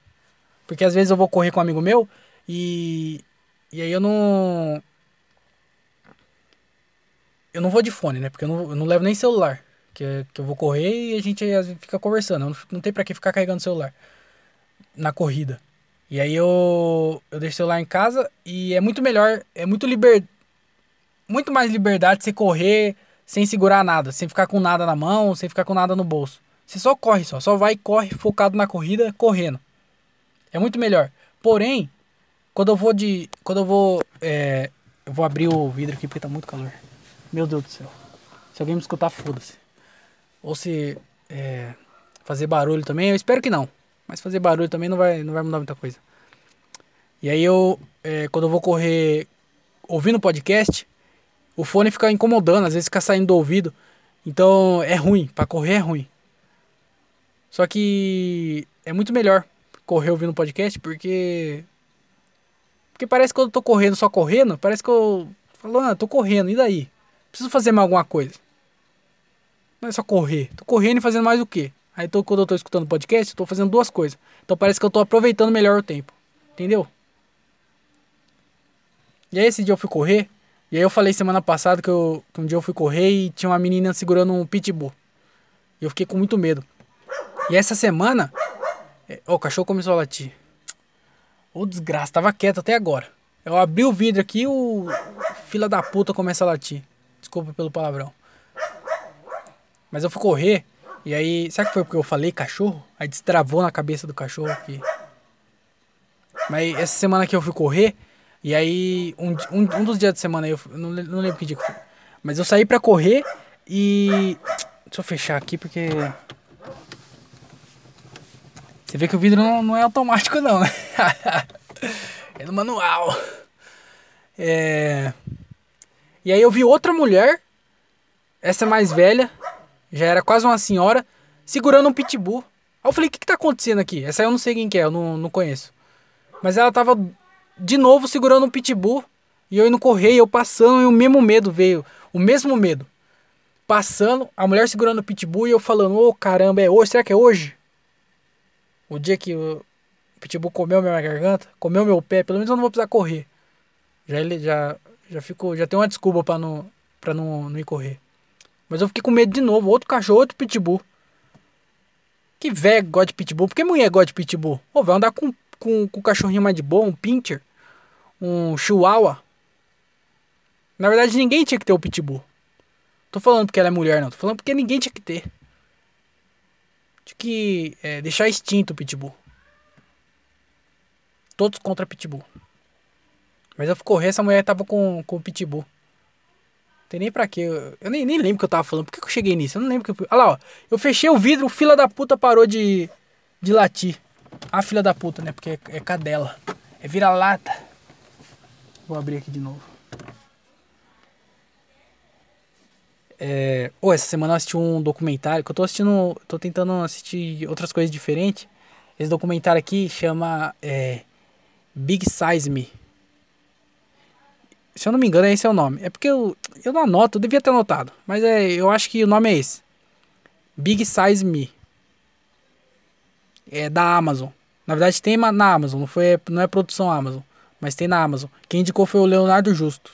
Porque às vezes eu vou correr com um amigo meu e, e aí eu não eu não vou de fone, né? Porque eu não, eu não levo nem celular. Que, que eu vou correr e a gente fica conversando. Não, não tem pra que ficar carregando celular na corrida. E aí eu, eu deixo o celular em casa e é muito melhor, é muito liber, muito mais liberdade você correr sem segurar nada, sem ficar com nada na mão, sem ficar com nada no bolso. Você só corre só, só vai e corre focado na corrida, correndo. É muito melhor. Porém, quando eu vou de, quando eu vou, é, eu vou abrir o vidro aqui porque tá muito calor. Meu Deus do céu. Se alguém me escutar, foda-se. Ou se é, fazer barulho também, eu espero que não. Mas fazer barulho também não vai, não vai mudar muita coisa. E aí eu, é, quando eu vou correr ouvindo podcast, o fone fica incomodando, às vezes fica saindo do ouvido. Então é ruim, para correr é ruim. Só que é muito melhor correr ouvindo podcast porque porque parece que eu tô correndo só correndo, parece que eu falo, ah, tô correndo, e daí? Preciso fazer mais alguma coisa. Não é só correr. Tô correndo e fazendo mais o quê? Aí tô, quando eu tô escutando podcast, eu tô fazendo duas coisas. Então parece que eu tô aproveitando melhor o tempo. Entendeu? E aí esse dia eu fui correr. E aí eu falei semana passada que, eu, que um dia eu fui correr e tinha uma menina segurando um pitbull. E eu fiquei com muito medo. E essa semana. Ó, o cachorro começou a latir. Ô desgraça, tava quieto até agora. Eu abri o vidro aqui e o fila da puta começa a latir. Desculpa pelo palavrão. Mas eu fui correr. E aí, será que foi porque eu falei cachorro? Aí destravou na cabeça do cachorro aqui. Mas essa semana que eu fui correr. E aí, um, um, um dos dias de semana, eu não, não lembro que dia que foi. Mas eu saí pra correr e. Deixa eu fechar aqui porque. Você vê que o vidro não, não é automático, não, né? é no manual. É. E aí eu vi outra mulher, essa mais velha, já era quase uma senhora, segurando um pitbull. Aí eu falei, o que, que tá acontecendo aqui? Essa eu não sei quem que é, eu não, não conheço. Mas ela tava de novo segurando um pitbull. E eu indo correr, eu passando, e o mesmo medo veio. O mesmo medo. Passando, a mulher segurando o pitbull e eu falando, ô oh, caramba, é hoje? Será que é hoje? O dia que o pitbull comeu minha garganta, comeu meu pé, pelo menos eu não vou precisar correr. Já ele já já fico, já tem uma desculpa para não para não, não ir correr. Mas eu fiquei com medo de novo, outro cachorro, outro pitbull. Que velho gosta de pitbull? Por que mulher gosta de pitbull? Ô, vai andar com, com, com um cachorrinho mais de boa, um pincher, um chihuahua. Na verdade, ninguém tinha que ter o pitbull. Tô falando porque ela é mulher, não. Tô falando porque ninguém tinha que ter. Tinha que é, deixar extinto o pitbull. Todos contra pitbull. Mas eu fui correr, essa mulher tava com, com o pitbull. Tem nem pra quê. Eu, eu nem, nem lembro o que eu tava falando. Por que, que eu cheguei nisso? Eu não lembro que eu. Olha lá, ó. Eu fechei o vidro, o fila da puta parou de, de latir. A fila da puta, né? Porque é, é cadela. É vira-lata. Vou abrir aqui de novo. É... Oh, essa semana eu assisti um documentário que eu tô assistindo. Tô tentando assistir outras coisas diferentes. Esse documentário aqui chama é, Big Size Me. Se eu não me engano, esse é o nome. É porque eu, eu não anoto, eu devia ter anotado. Mas é, eu acho que o nome é esse. Big Size Me. É da Amazon. Na verdade tem na Amazon, não, foi, não é produção Amazon. Mas tem na Amazon. Quem indicou foi o Leonardo Justo.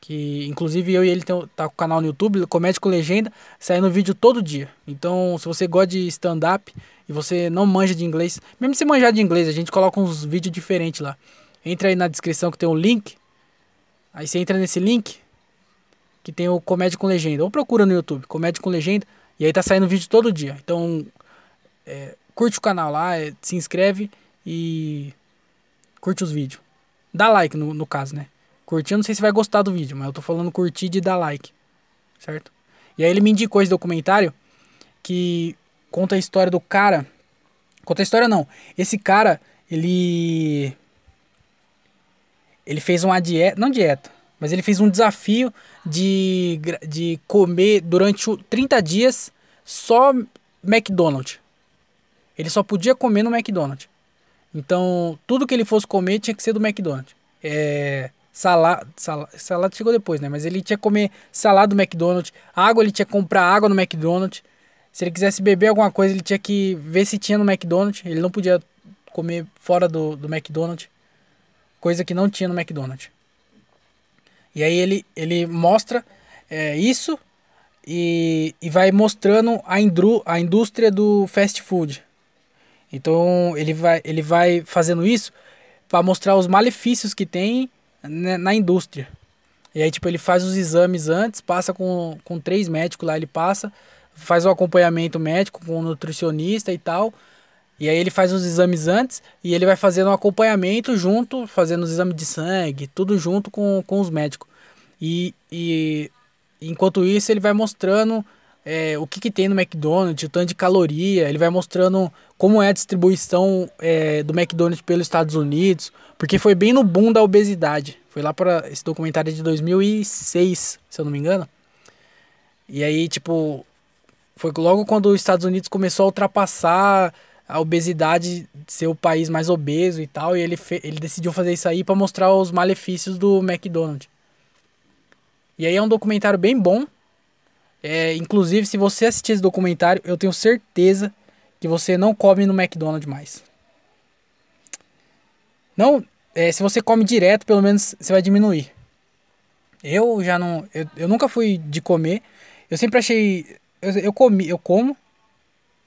Que inclusive eu e ele tem, tá com o canal no YouTube, Comédia com Legenda, saindo vídeo todo dia. Então, se você gosta de stand-up e você não manja de inglês, mesmo se manjar de inglês, a gente coloca uns vídeos diferentes lá. Entra aí na descrição que tem um link Aí você entra nesse link que tem o Comédia com Legenda. Ou procura no YouTube, Comédia com Legenda. E aí tá saindo vídeo todo dia. Então, é, curte o canal lá, é, se inscreve e curte os vídeos. Dá like no, no caso, né? Curtir, eu não sei se vai gostar do vídeo, mas eu tô falando curtir de dar like. Certo? E aí ele me indicou esse documentário que conta a história do cara. Conta a história não. Esse cara, ele. Ele fez uma dieta. Não dieta, mas ele fez um desafio de, de comer durante 30 dias só McDonald's. Ele só podia comer no McDonald's. Então, tudo que ele fosse comer tinha que ser do McDonald's. É, salada, salada, salada chegou depois, né? Mas ele tinha que comer salada do McDonald's. Água, ele tinha que comprar água no McDonald's. Se ele quisesse beber alguma coisa, ele tinha que ver se tinha no McDonald's. Ele não podia comer fora do, do McDonald's. Coisa que não tinha no McDonald's. E aí ele, ele mostra é, isso e, e vai mostrando a, indru, a indústria do fast food. Então ele vai, ele vai fazendo isso para mostrar os malefícios que tem né, na indústria. E aí, tipo, ele faz os exames antes, passa com, com três médicos lá, ele passa, faz o acompanhamento médico com o nutricionista e tal. E aí ele faz os exames antes e ele vai fazendo um acompanhamento junto, fazendo os exames de sangue, tudo junto com, com os médicos. E, e enquanto isso ele vai mostrando é, o que, que tem no McDonald's, o tanto de caloria, ele vai mostrando como é a distribuição é, do McDonald's pelos Estados Unidos, porque foi bem no boom da obesidade. Foi lá para esse documentário de 2006, se eu não me engano. E aí, tipo, foi logo quando os Estados Unidos começou a ultrapassar a obesidade de ser o país mais obeso e tal, e ele, ele decidiu fazer isso aí para mostrar os malefícios do McDonald's. E aí é um documentário bem bom. É, inclusive, se você assistir esse documentário, eu tenho certeza que você não come no McDonald's mais. Não, é, se você come direto, pelo menos você vai diminuir. Eu já não, eu, eu nunca fui de comer. Eu sempre achei eu, eu comi, eu como.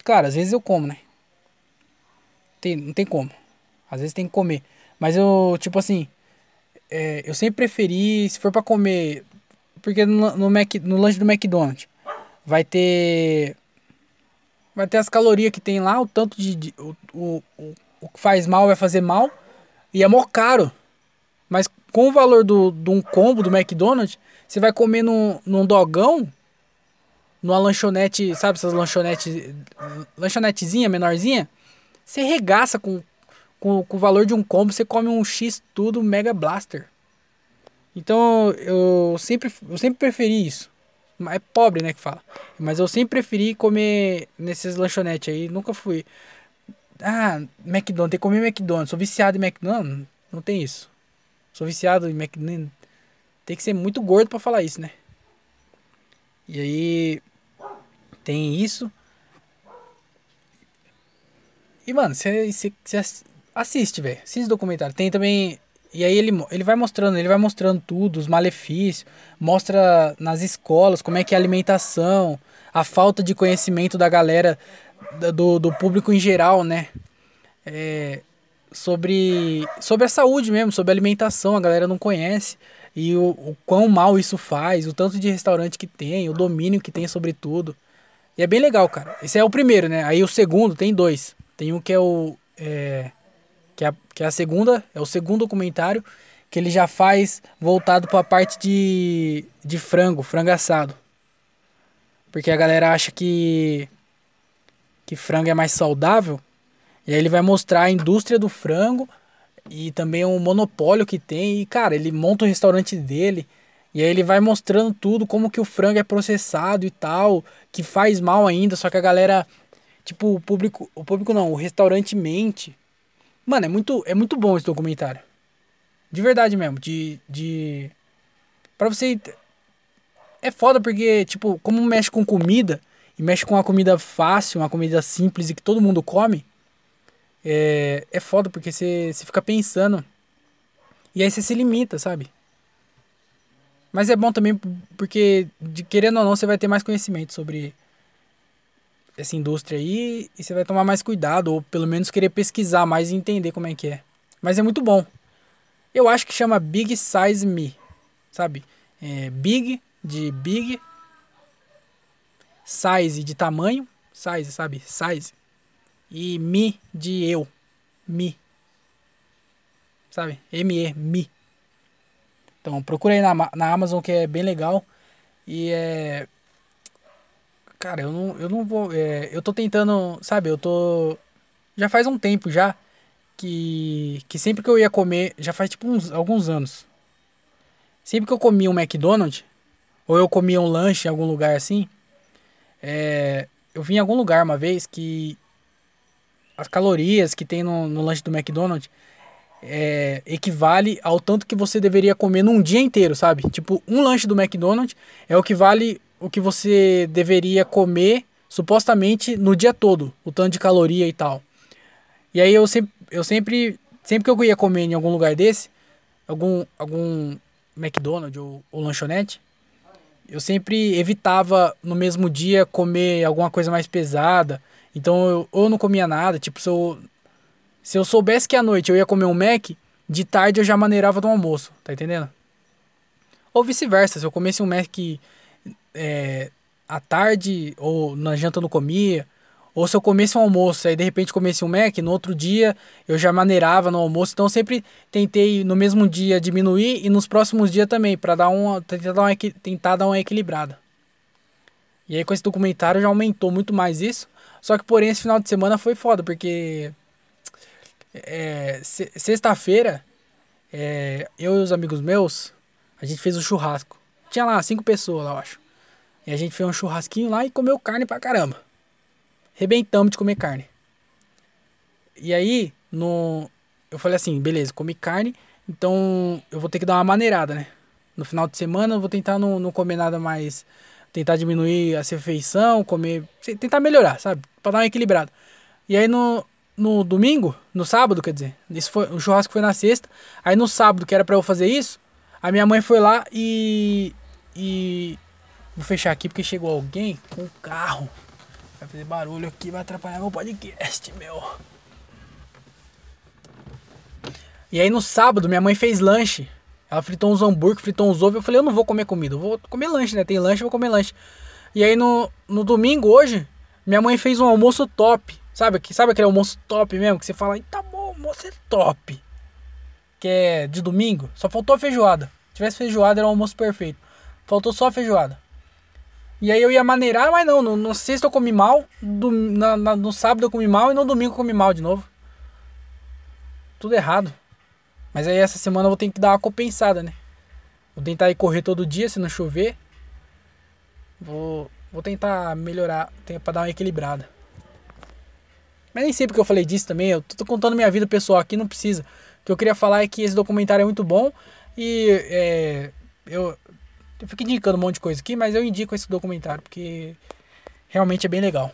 Claro, às vezes eu como, né? Tem, não tem como. Às vezes tem que comer. Mas eu, tipo assim, é, eu sempre preferi, se for para comer, porque no, no, Mac, no lanche do McDonald's vai ter vai ter as calorias que tem lá, o tanto de, de o, o, o, que faz mal vai fazer mal e é mó caro. Mas com o valor do, de um combo do McDonald's, você vai comer num, num dogão, numa lanchonete, sabe essas lanchonetes, lanchonetezinha menorzinha, você regaça com, com, com o valor de um combo, você come um X tudo Mega Blaster. Então eu sempre, eu sempre preferi isso. É pobre, né, que fala. Mas eu sempre preferi comer nesses lanchonetes aí, nunca fui. Ah, McDonald's, tem que comer McDonald's. Sou viciado em McDonald's? Não, tem isso. Sou viciado em McDonald's. Tem que ser muito gordo para falar isso, né? E aí tem isso. E, mano, você assiste, velho. Assiste documentário. Tem também. E aí ele, ele vai mostrando, ele vai mostrando tudo, os malefícios, mostra nas escolas como é que é a alimentação, a falta de conhecimento da galera, do, do público em geral, né? É, sobre, sobre a saúde mesmo, sobre a alimentação, a galera não conhece. E o, o quão mal isso faz, o tanto de restaurante que tem, o domínio que tem sobre tudo. E é bem legal, cara. Esse é o primeiro, né? Aí o segundo tem dois. Tem um que é o. É, que, é, que é a segunda, é o segundo documentário que ele já faz voltado para a parte de, de frango, frango assado. Porque a galera acha que que frango é mais saudável. E aí ele vai mostrar a indústria do frango e também o monopólio que tem. E cara, ele monta o restaurante dele. E aí ele vai mostrando tudo, como que o frango é processado e tal, que faz mal ainda, só que a galera, tipo, o público, o público não, o restaurante mente. Mano, é muito, é muito bom esse documentário. De verdade mesmo, de de para você é foda porque, tipo, como mexe com comida e mexe com uma comida fácil, uma comida simples e que todo mundo come, é, é foda porque você, você fica pensando. E aí você se limita, sabe? Mas é bom também porque, de, querendo ou não, você vai ter mais conhecimento sobre essa indústria aí e você vai tomar mais cuidado, ou pelo menos querer pesquisar mais e entender como é que é. Mas é muito bom. Eu acho que chama Big Size Me, sabe? É big, de Big, size de tamanho, size, sabe? Size. E mi de eu, mi. Sabe? M-E, mi. Então procura aí na, na Amazon que é bem legal. E é. Cara, eu não, eu não vou. É, eu tô tentando. Sabe, eu tô. Já faz um tempo já. Que, que sempre que eu ia comer. Já faz tipo uns, alguns anos. Sempre que eu comia um McDonald's. Ou eu comia um lanche em algum lugar assim. É, eu vi em algum lugar uma vez que. As calorias que tem no, no lanche do McDonald's é, equivale ao tanto que você deveria comer num dia inteiro, sabe? Tipo, um lanche do McDonald's é o que vale o que você deveria comer supostamente no dia todo, o tanto de caloria e tal. E aí eu sempre, eu sempre, sempre que eu ia comer em algum lugar desse, algum, algum McDonald's ou, ou lanchonete, eu sempre evitava no mesmo dia comer alguma coisa mais pesada. Então eu ou não comia nada, tipo, se eu se eu soubesse que à noite eu ia comer um Mac, de tarde eu já maneirava do almoço, tá entendendo? Ou vice-versa, se eu comesse um Mac é, à tarde ou na janta eu não comia, ou se eu comesse um almoço e de repente comesse um Mac, no outro dia eu já maneirava no almoço, então sempre tentei no mesmo dia diminuir e nos próximos dias também, para dar uma tentar dar uma, tentar dar uma equilibrada. E aí com esse documentário já aumentou muito mais isso. Só que porém esse final de semana foi foda, porque é, Sexta-feira, é, eu e os amigos meus, a gente fez um churrasco. Tinha lá cinco pessoas lá, eu acho. E a gente fez um churrasquinho lá e comeu carne pra caramba. Rebentamos de comer carne. E aí, no, eu falei assim, beleza, comi carne, então eu vou ter que dar uma maneirada, né? No final de semana eu vou tentar não, não comer nada mais. Tentar diminuir a refeição, comer. Tentar melhorar, sabe? Pra dar uma equilibrada. E aí no, no domingo, no sábado, quer dizer, isso foi, o churrasco foi na sexta. Aí no sábado, que era para eu fazer isso, a minha mãe foi lá e e vou fechar aqui porque chegou alguém com um carro. Vai fazer barulho aqui, vai atrapalhar meu podcast, meu. E aí no sábado, minha mãe fez lanche. Ela fritou uns hambúrguer, fritou uns ovos. Eu falei, eu não vou comer comida, eu vou comer lanche, né? Tem lanche, eu vou comer lanche. E aí no, no domingo, hoje, minha mãe fez um almoço top. Sabe, sabe aquele almoço top mesmo? Que você fala, tá bom, almoço é top. Que é de domingo. Só faltou a feijoada. Se tivesse feijoada, era um almoço perfeito. Faltou só a feijoada. E aí eu ia maneirar, mas não. No, no sexta eu comi mal. Do, na, na, no sábado eu comi mal e no domingo eu comi mal de novo. Tudo errado. Mas aí essa semana eu vou ter que dar uma compensada, né? Vou tentar ir correr todo dia se não chover. Vou, vou tentar melhorar, para dar uma equilibrada. Mas nem sei porque eu falei disso também. Eu tô contando minha vida pessoal aqui, não precisa. O que eu queria falar é que esse documentário é muito bom. E é, eu, eu fico indicando um monte de coisa aqui, mas eu indico esse documentário porque realmente é bem legal.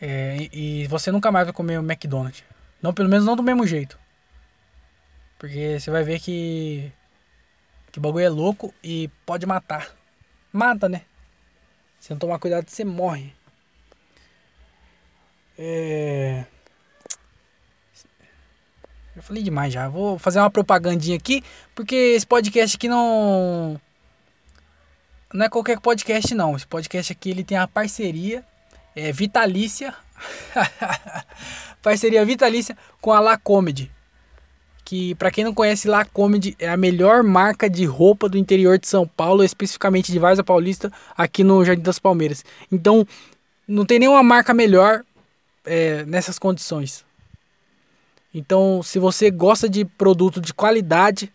É, e, e você nunca mais vai comer o McDonald's. Não, pelo menos não do mesmo jeito. Porque você vai ver que. Que o bagulho é louco e pode matar. Mata, né? Se não tomar cuidado, você morre. É... Eu falei demais já. Vou fazer uma propagandinha aqui, porque esse podcast aqui não. Não é qualquer podcast, não. Esse podcast aqui ele tem a parceria é, vitalícia. parceria vitalícia com a La Comedy. Que, para quem não conhece, La Comedy é a melhor marca de roupa do interior de São Paulo, especificamente de Varza Paulista, aqui no Jardim das Palmeiras. Então, não tem nenhuma marca melhor é, nessas condições. Então, se você gosta de produto de qualidade,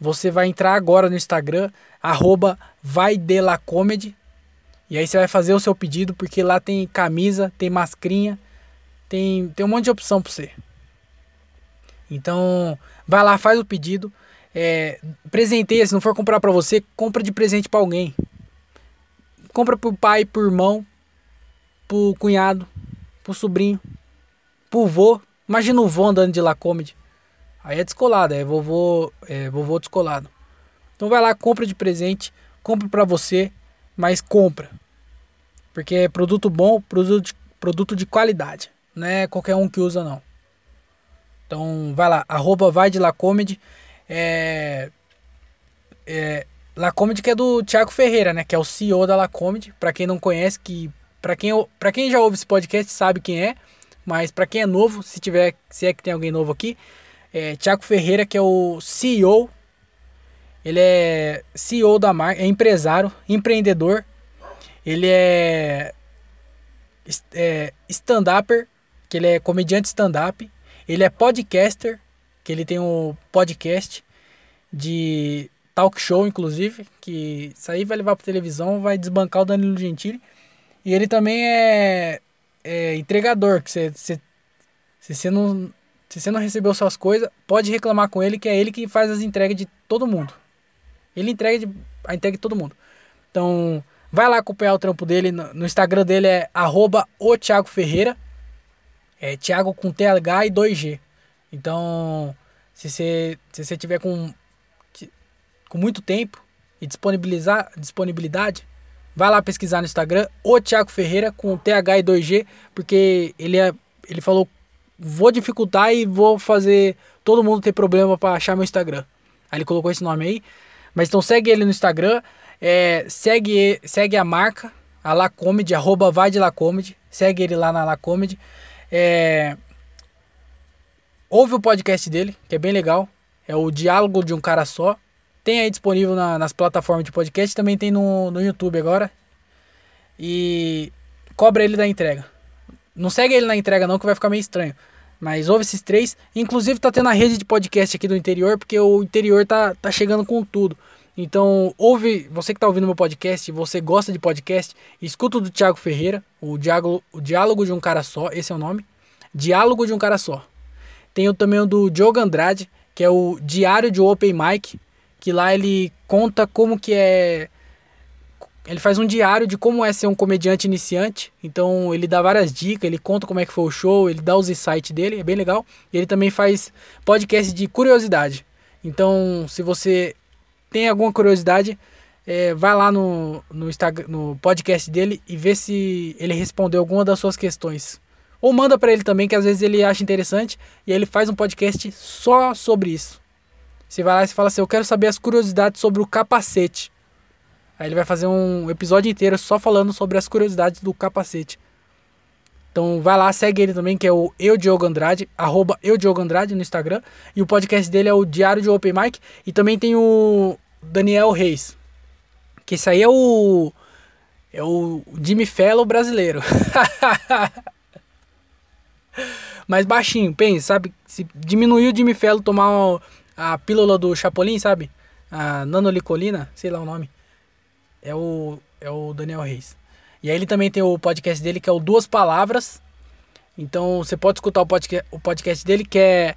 você vai entrar agora no Instagram, arroba vaidelacomedy, e aí você vai fazer o seu pedido, porque lá tem camisa, tem mascrinha, tem, tem um monte de opção para você. Então, vai lá, faz o pedido. É, presenteia, se não for comprar para você, compra de presente para alguém. Compra pro pai, pro irmão, pro cunhado, pro sobrinho, pro vô. Imagina o vô andando de Lacomedy. Aí é descolado, é vovô, é vovô descolado. Então vai lá, compra de presente, compra para você, mas compra. Porque é produto bom, produto de, produto de qualidade. Não é qualquer um que usa não. Então vai lá, arroba vai de Lacomedy. É, é, Lacomedy que é do Thiago Ferreira, né? Que é o CEO da Lacomedy. Pra quem não conhece, que para quem, pra quem já ouve esse podcast sabe quem é. Mas para quem é novo, se tiver, se é que tem alguém novo aqui, é Thiago Ferreira, que é o CEO. Ele é CEO da marca, é empresário, empreendedor. Ele é, é stand-upper, que ele é comediante stand-up. Ele é podcaster, que ele tem um podcast de talk show, inclusive, que isso aí vai levar para televisão, vai desbancar o Danilo Gentili. E ele também é, é entregador, que você, você, se você não se você não recebeu suas coisas, pode reclamar com ele, que é ele que faz as entregas de todo mundo. Ele entrega de, a entrega de todo mundo. Então, vai lá acompanhar o trampo dele. No, no Instagram dele é arroba o Thiago Ferreira. É Thiago com TH e 2G. Então, se você, se você tiver com, com muito tempo e disponibilizar, disponibilidade, vai lá pesquisar no Instagram o Thiago Ferreira com TH e 2G, porque ele, é, ele falou: vou dificultar e vou fazer todo mundo ter problema para achar meu Instagram. Aí ele colocou esse nome aí. Mas então segue ele no Instagram, é, segue, segue a marca, a Lacomedy, arroba vai de Lacomedy, segue ele lá na Lacomedy. É, ouve o podcast dele, que é bem legal. É o Diálogo de um Cara Só. Tem aí disponível na, nas plataformas de podcast, também tem no, no YouTube agora. E cobra ele da entrega. Não segue ele na entrega não, que vai ficar meio estranho. Mas ouve esses três. Inclusive tá tendo a rede de podcast aqui do interior, porque o interior tá, tá chegando com tudo. Então, ouve, você que tá ouvindo meu podcast, você gosta de podcast, escuta o do Thiago Ferreira, o diálogo, o diálogo de um cara só, esse é o nome. Diálogo de um cara só. Tem também o do Diogo Andrade, que é o Diário de Open Mic, que lá ele conta como que é ele faz um diário de como é ser um comediante iniciante. Então ele dá várias dicas, ele conta como é que foi o show, ele dá os insights dele, é bem legal. E ele também faz podcast de curiosidade. Então, se você tem alguma curiosidade, é, vai lá no, no, Instagram, no podcast dele e vê se ele respondeu alguma das suas questões. Ou manda para ele também, que às vezes ele acha interessante e ele faz um podcast só sobre isso. Você vai lá e fala assim: Eu quero saber as curiosidades sobre o capacete. Aí ele vai fazer um episódio inteiro só falando sobre as curiosidades do capacete. Então vai lá, segue ele também, que é o Eu Diogo Andrade, arroba Eu Diogo Andrade no Instagram. E o podcast dele é o Diário de Open Mic. E também tem o Daniel Reis. Que esse aí é o. É o Jimmy Fellow brasileiro. Mas baixinho, pensa, sabe? Se diminuir o Jimmy Fellow tomar a pílula do Chapolin, sabe? A nanolicolina, sei lá o nome é o, é o Daniel Reis. E aí ele também tem o podcast dele que é o Duas Palavras. Então você pode escutar o podcast, o podcast dele que é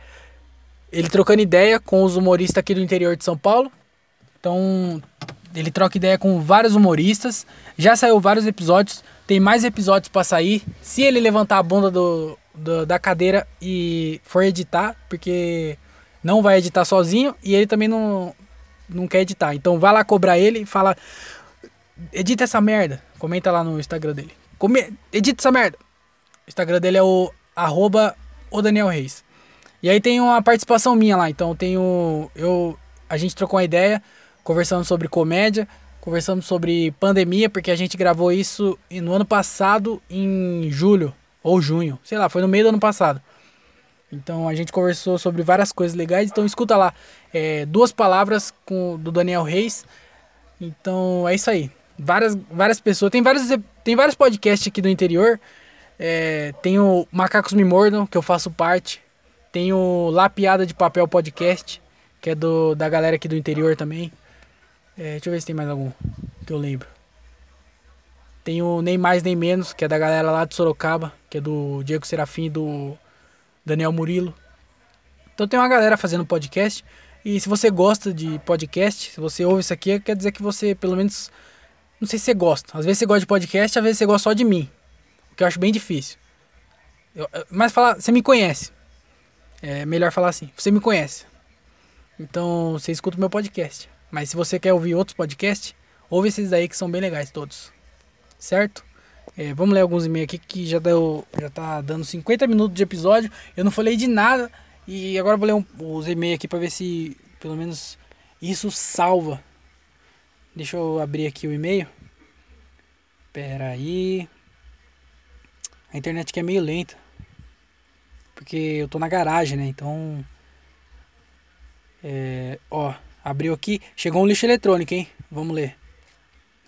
ele trocando ideia com os humoristas aqui do interior de São Paulo. Então ele troca ideia com vários humoristas. Já saiu vários episódios. Tem mais episódios para sair. Se ele levantar a bunda do, do, da cadeira e for editar, porque não vai editar sozinho e ele também não, não quer editar. Então vai lá cobrar ele e fala: edita essa merda. Comenta lá no Instagram dele. Come, edita essa merda. O Instagram dele é o arroba o Daniel Reis. E aí tem uma participação minha lá. Então tenho. Eu, a gente trocou uma ideia, conversando sobre comédia, conversamos sobre pandemia, porque a gente gravou isso no ano passado, em julho ou junho. Sei lá, foi no meio do ano passado. Então a gente conversou sobre várias coisas legais. Então escuta lá. É, duas palavras com, do Daniel Reis. Então é isso aí várias, várias pessoas. Tem vários, tem vários podcasts aqui do interior. É, tem o Macacos Me Mordam, que eu faço parte. Tem o Lapiada de Papel Podcast, que é do, da galera aqui do interior também. É, deixa eu ver se tem mais algum que eu lembro. Tem o Nem Mais Nem Menos, que é da galera lá de Sorocaba, que é do Diego Serafim e do Daniel Murilo. Então tem uma galera fazendo podcast. E se você gosta de podcast, se você ouve isso aqui, quer dizer que você pelo menos não sei se você gosta. Às vezes você gosta de podcast, às vezes você gosta só de mim. O que eu acho bem difícil. Eu, mas falar, você me conhece. É melhor falar assim. Você me conhece. Então você escuta o meu podcast. Mas se você quer ouvir outros podcasts, ouve esses daí que são bem legais todos. Certo? É, vamos ler alguns e-mails aqui que já, deu, já tá dando 50 minutos de episódio. Eu não falei de nada. E agora vou ler um, os e-mails aqui para ver se pelo menos isso salva Deixa eu abrir aqui o e-mail. Pera aí. A internet aqui é meio lenta. Porque eu tô na garagem, né? Então. É, ó, abriu aqui. Chegou um lixo eletrônico, hein? Vamos ler.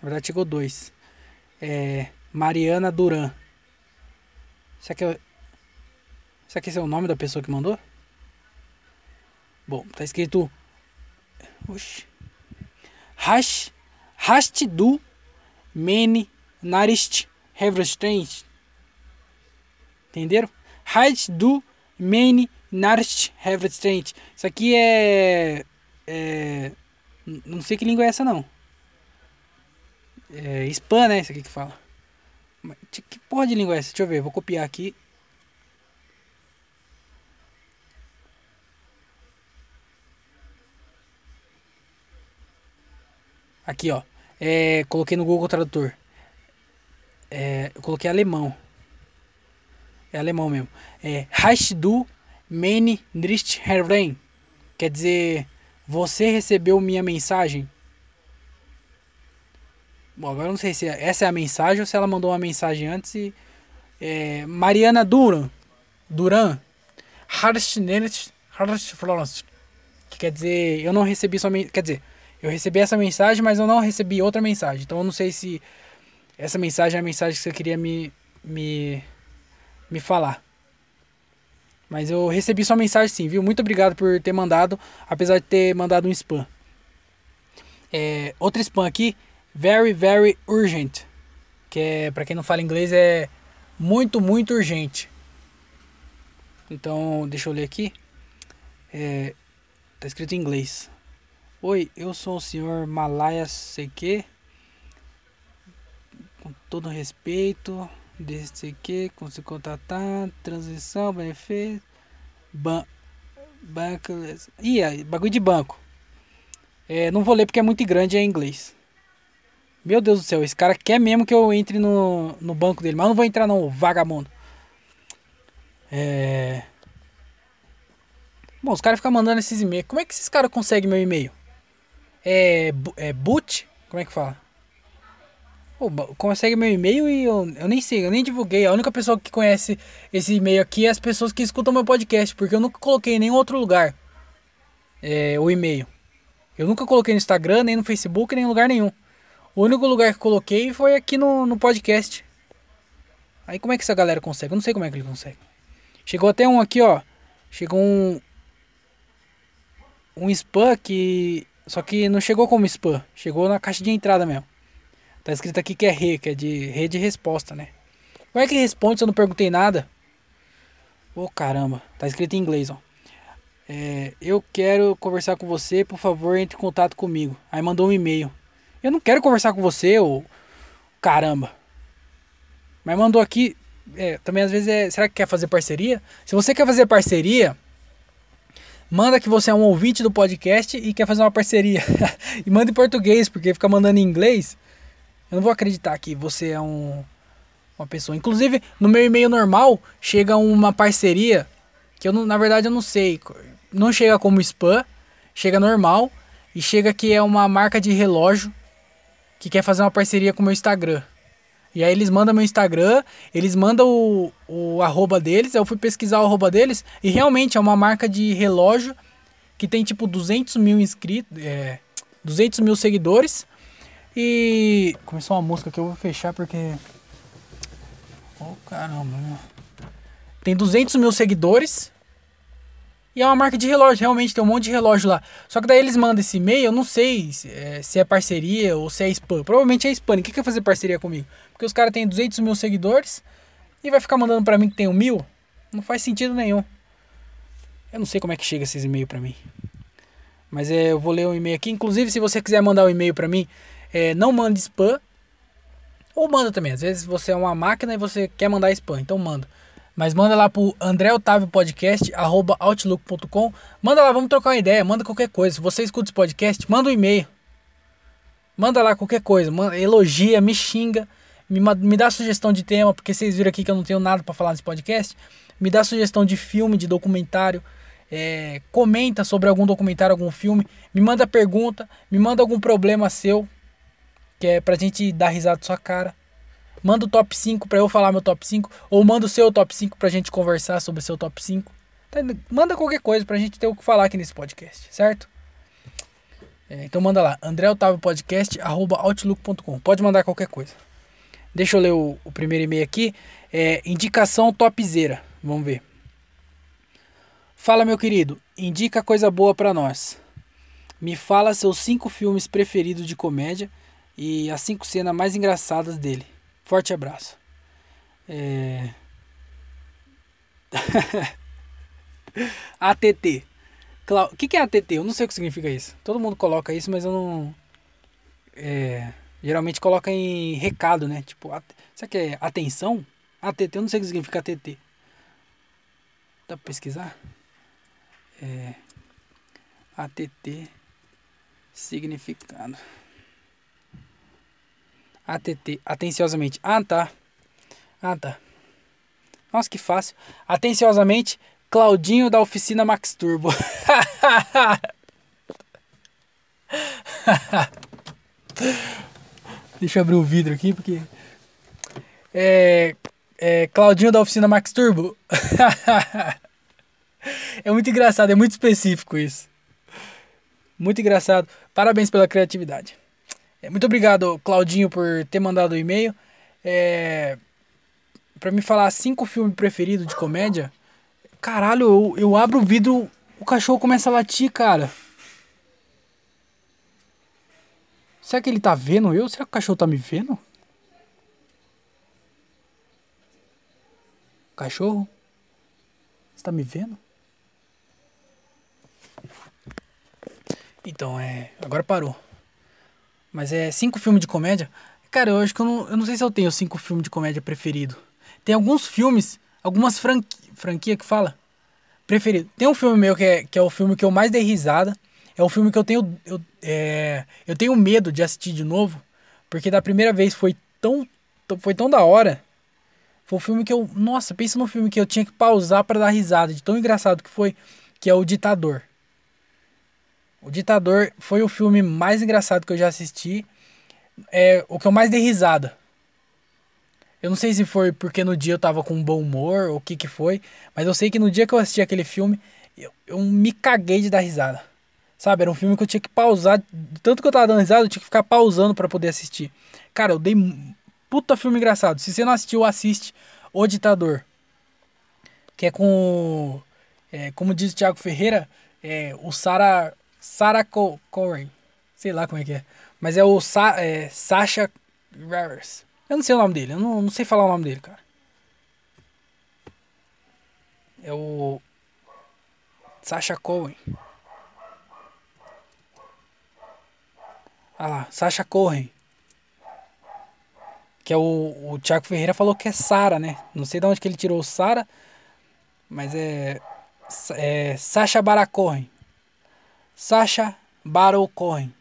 Na verdade, chegou dois. É, Mariana Duran. Será que, eu, será que esse é o nome da pessoa que mandou? Bom, tá escrito. Oxi. Hash. Hast du meni narist Heverstrange. Entenderam? Hash du meni narist Heverstrange. Isso aqui é. É. Não sei que língua é essa não. É spam, né? Isso aqui que fala. Que porra de língua é essa? Deixa eu ver, vou copiar aqui. Aqui, ó. É, coloquei no Google Tradutor. É, eu coloquei alemão. É alemão mesmo. É Hast du meine Nachricht erhalten? Quer dizer, você recebeu minha mensagem? Bom, agora eu não sei se essa é a mensagem ou se ela mandou uma mensagem antes e. É, Mariana Duran. Duran. Que quer dizer, eu não recebi sua mensagem. Quer dizer, eu recebi essa mensagem, mas eu não recebi outra mensagem. Então eu não sei se essa mensagem é a mensagem que você queria me, me, me falar. Mas eu recebi sua mensagem sim, viu? Muito obrigado por ter mandado, apesar de ter mandado um spam. É, outro spam aqui very, very urgent, que é, para quem não fala inglês, é muito, muito urgente. Então, deixa eu ler aqui. É, tá escrito em inglês. Oi, eu sou o senhor Malaya Seque. Com todo respeito, desse que, com se contatar, transição, benefício, ban banco. Ih, bagulho de banco. É, não vou ler porque é muito grande é em inglês. Meu Deus do céu, esse cara quer mesmo que eu entre no, no banco dele, mas eu não vou entrar não, vagabundo. É... Bom, os caras ficam mandando esses e-mails. Como é que esses caras conseguem meu e-mail? É, é boot? Como é que fala? Consegue meu e-mail e eu, eu nem sei, eu nem divulguei. A única pessoa que conhece esse e-mail aqui é as pessoas que escutam meu podcast, porque eu nunca coloquei em nenhum outro lugar é, o e-mail. Eu nunca coloquei no Instagram, nem no Facebook, nem em lugar nenhum. O único lugar que coloquei foi aqui no, no podcast. Aí como é que essa galera consegue? Eu não sei como é que ele consegue. Chegou até um aqui, ó. Chegou um. Um spam que. Só que não chegou como spam. Chegou na caixa de entrada mesmo. Tá escrito aqui que é re, que é de rede de resposta, né? Como é que responde se eu não perguntei nada? Ô oh, caramba, tá escrito em inglês, ó. É, eu quero conversar com você, por favor, entre em contato comigo. Aí mandou um e-mail. Eu não quero conversar com você, ou caramba. Mas mandou aqui. É, também às vezes é. Será que quer fazer parceria? Se você quer fazer parceria, manda que você é um ouvinte do podcast e quer fazer uma parceria. e manda em português, porque fica mandando em inglês. Eu não vou acreditar que você é um, uma pessoa. Inclusive, no meu e-mail normal, chega uma parceria que eu, não, na verdade, eu não sei. Não chega como spam, chega normal. E chega que é uma marca de relógio que quer fazer uma parceria com o meu Instagram. E aí eles mandam meu Instagram, eles mandam o, o arroba deles, eu fui pesquisar o arroba deles, e realmente é uma marca de relógio que tem tipo 200 mil inscritos, é, 200 mil seguidores. E começou uma música que eu vou fechar porque... Oh caramba, meu. Tem 200 mil seguidores e é uma marca de relógio, realmente tem um monte de relógio lá. Só que daí eles mandam esse e-mail, eu não sei se é, se é parceria ou se é spam. Provavelmente é spam. O que quer fazer parceria comigo? Porque os caras têm 200 mil seguidores e vai ficar mandando pra mim que tem um mil? Não faz sentido nenhum. Eu não sei como é que chega esses e-mails pra mim. Mas é, eu vou ler o um e-mail aqui. Inclusive, se você quiser mandar um e-mail pra mim, é, não mande spam. Ou manda também. Às vezes você é uma máquina e você quer mandar spam. Então manda. Mas manda lá pro outlook.com. Manda lá, vamos trocar uma ideia, manda qualquer coisa. Se você escuta esse podcast, manda um e-mail. Manda lá qualquer coisa, manda, elogia, me xinga, me, me dá sugestão de tema, porque vocês viram aqui que eu não tenho nada para falar nesse podcast. Me dá sugestão de filme, de documentário. É, comenta sobre algum documentário, algum filme. Me manda pergunta, me manda algum problema seu. que é pra gente dar risada na sua cara. Manda o top 5 pra eu falar meu top 5. Ou manda o seu top 5 pra gente conversar sobre o seu top 5. Tá, manda qualquer coisa pra gente ter o que falar aqui nesse podcast, certo? É, então manda lá, andreotaviopodcast.outlook.com. Pode mandar qualquer coisa. Deixa eu ler o, o primeiro e-mail aqui. É, indicação topzera. Vamos ver. Fala, meu querido. Indica coisa boa pra nós. Me fala seus cinco filmes preferidos de comédia e as cinco cenas mais engraçadas dele. Forte abraço. É... ATT. Clau... O que, que é ATT? Eu não sei o que significa isso. Todo mundo coloca isso, mas eu não. É... Geralmente coloca em recado, né? Tipo, at... será que é atenção? ATT, eu não sei o que significa ATT. Dá pra pesquisar? É... ATT significado. ATT, atenciosamente. Ah, tá. Ah, tá. Nossa, que fácil. Atenciosamente, Claudinho da oficina Max Turbo. Deixa eu abrir o vidro aqui porque. É. É. Claudinho da oficina Max Turbo. é muito engraçado, é muito específico isso. Muito engraçado. Parabéns pela criatividade. É, muito obrigado, Claudinho, por ter mandado o e-mail. É, para me falar cinco filmes preferidos de comédia. Caralho, eu, eu abro o vidro, o cachorro começa a latir, cara. Será que ele tá vendo eu? Será que o cachorro tá me vendo? Cachorro? Você tá me vendo? Então, é. Agora parou. Mas é cinco filmes de comédia. Cara, eu acho que eu não, eu não sei se eu tenho cinco filmes de comédia preferido. Tem alguns filmes, algumas franqui, franquia que fala preferido. Tem um filme meu que é, que é o filme que eu mais dei risada. É o filme que eu tenho. Eu, é, eu tenho medo de assistir de novo. Porque da primeira vez foi tão. Foi tão da hora. Foi um filme que eu. Nossa, pensa num filme que eu tinha que pausar para dar risada. De tão engraçado que foi. Que é O Ditador. O Ditador foi o filme mais engraçado que eu já assisti. É o que eu mais dei risada. Eu não sei se foi porque no dia eu tava com um bom humor ou o que que foi, mas eu sei que no dia que eu assisti aquele filme, eu, eu me caguei de dar risada. Sabe, era um filme que eu tinha que pausar, tanto que eu tava dando risada, eu tinha que ficar pausando para poder assistir. Cara, eu dei puta filme engraçado. Se você não assistiu, assiste O Ditador. Que é com é, como diz o Thiago Ferreira, é, o Sarah Cohen. Sei lá como é que é. Mas é o Sa é, Sasha Rivers. Eu não sei o nome dele. Eu não, não sei falar o nome dele, cara. É o. Sasha Cohen. Ah lá, Sasha Cohen. Que é o, o Thiago Ferreira falou que é Sara, né? Não sei de onde que ele tirou Sara. Mas é. É Sasha Baracohen. Sasha Baron Cohen.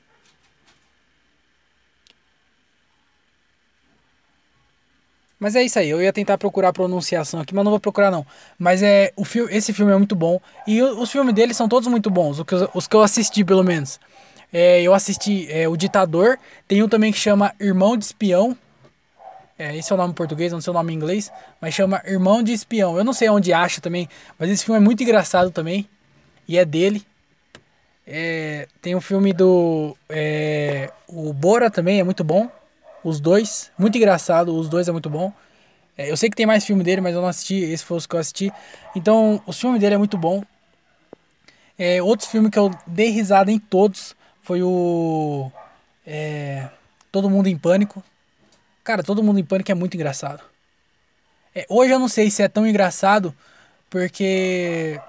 Mas é isso aí, eu ia tentar procurar a pronunciação aqui, mas não vou procurar não. Mas é o filme, esse filme é muito bom e os filmes dele são todos muito bons, os que eu, os que eu assisti pelo menos. É, eu assisti é, O Ditador, tem um também que chama Irmão de Espião. É, esse é o nome em português, não sei o nome em inglês, mas chama Irmão de Espião. Eu não sei onde acha também, mas esse filme é muito engraçado também e é dele. É, tem um filme do. É, o Bora também é muito bom. Os dois. Muito engraçado. Os dois é muito bom. É, eu sei que tem mais filme dele, mas eu não assisti. Esse foi os que eu assisti. Então, o filme dele é muito bom. É, outros filmes que eu dei risada em todos foi o. É, Todo Mundo em Pânico. Cara, Todo Mundo em Pânico é muito engraçado. É, hoje eu não sei se é tão engraçado porque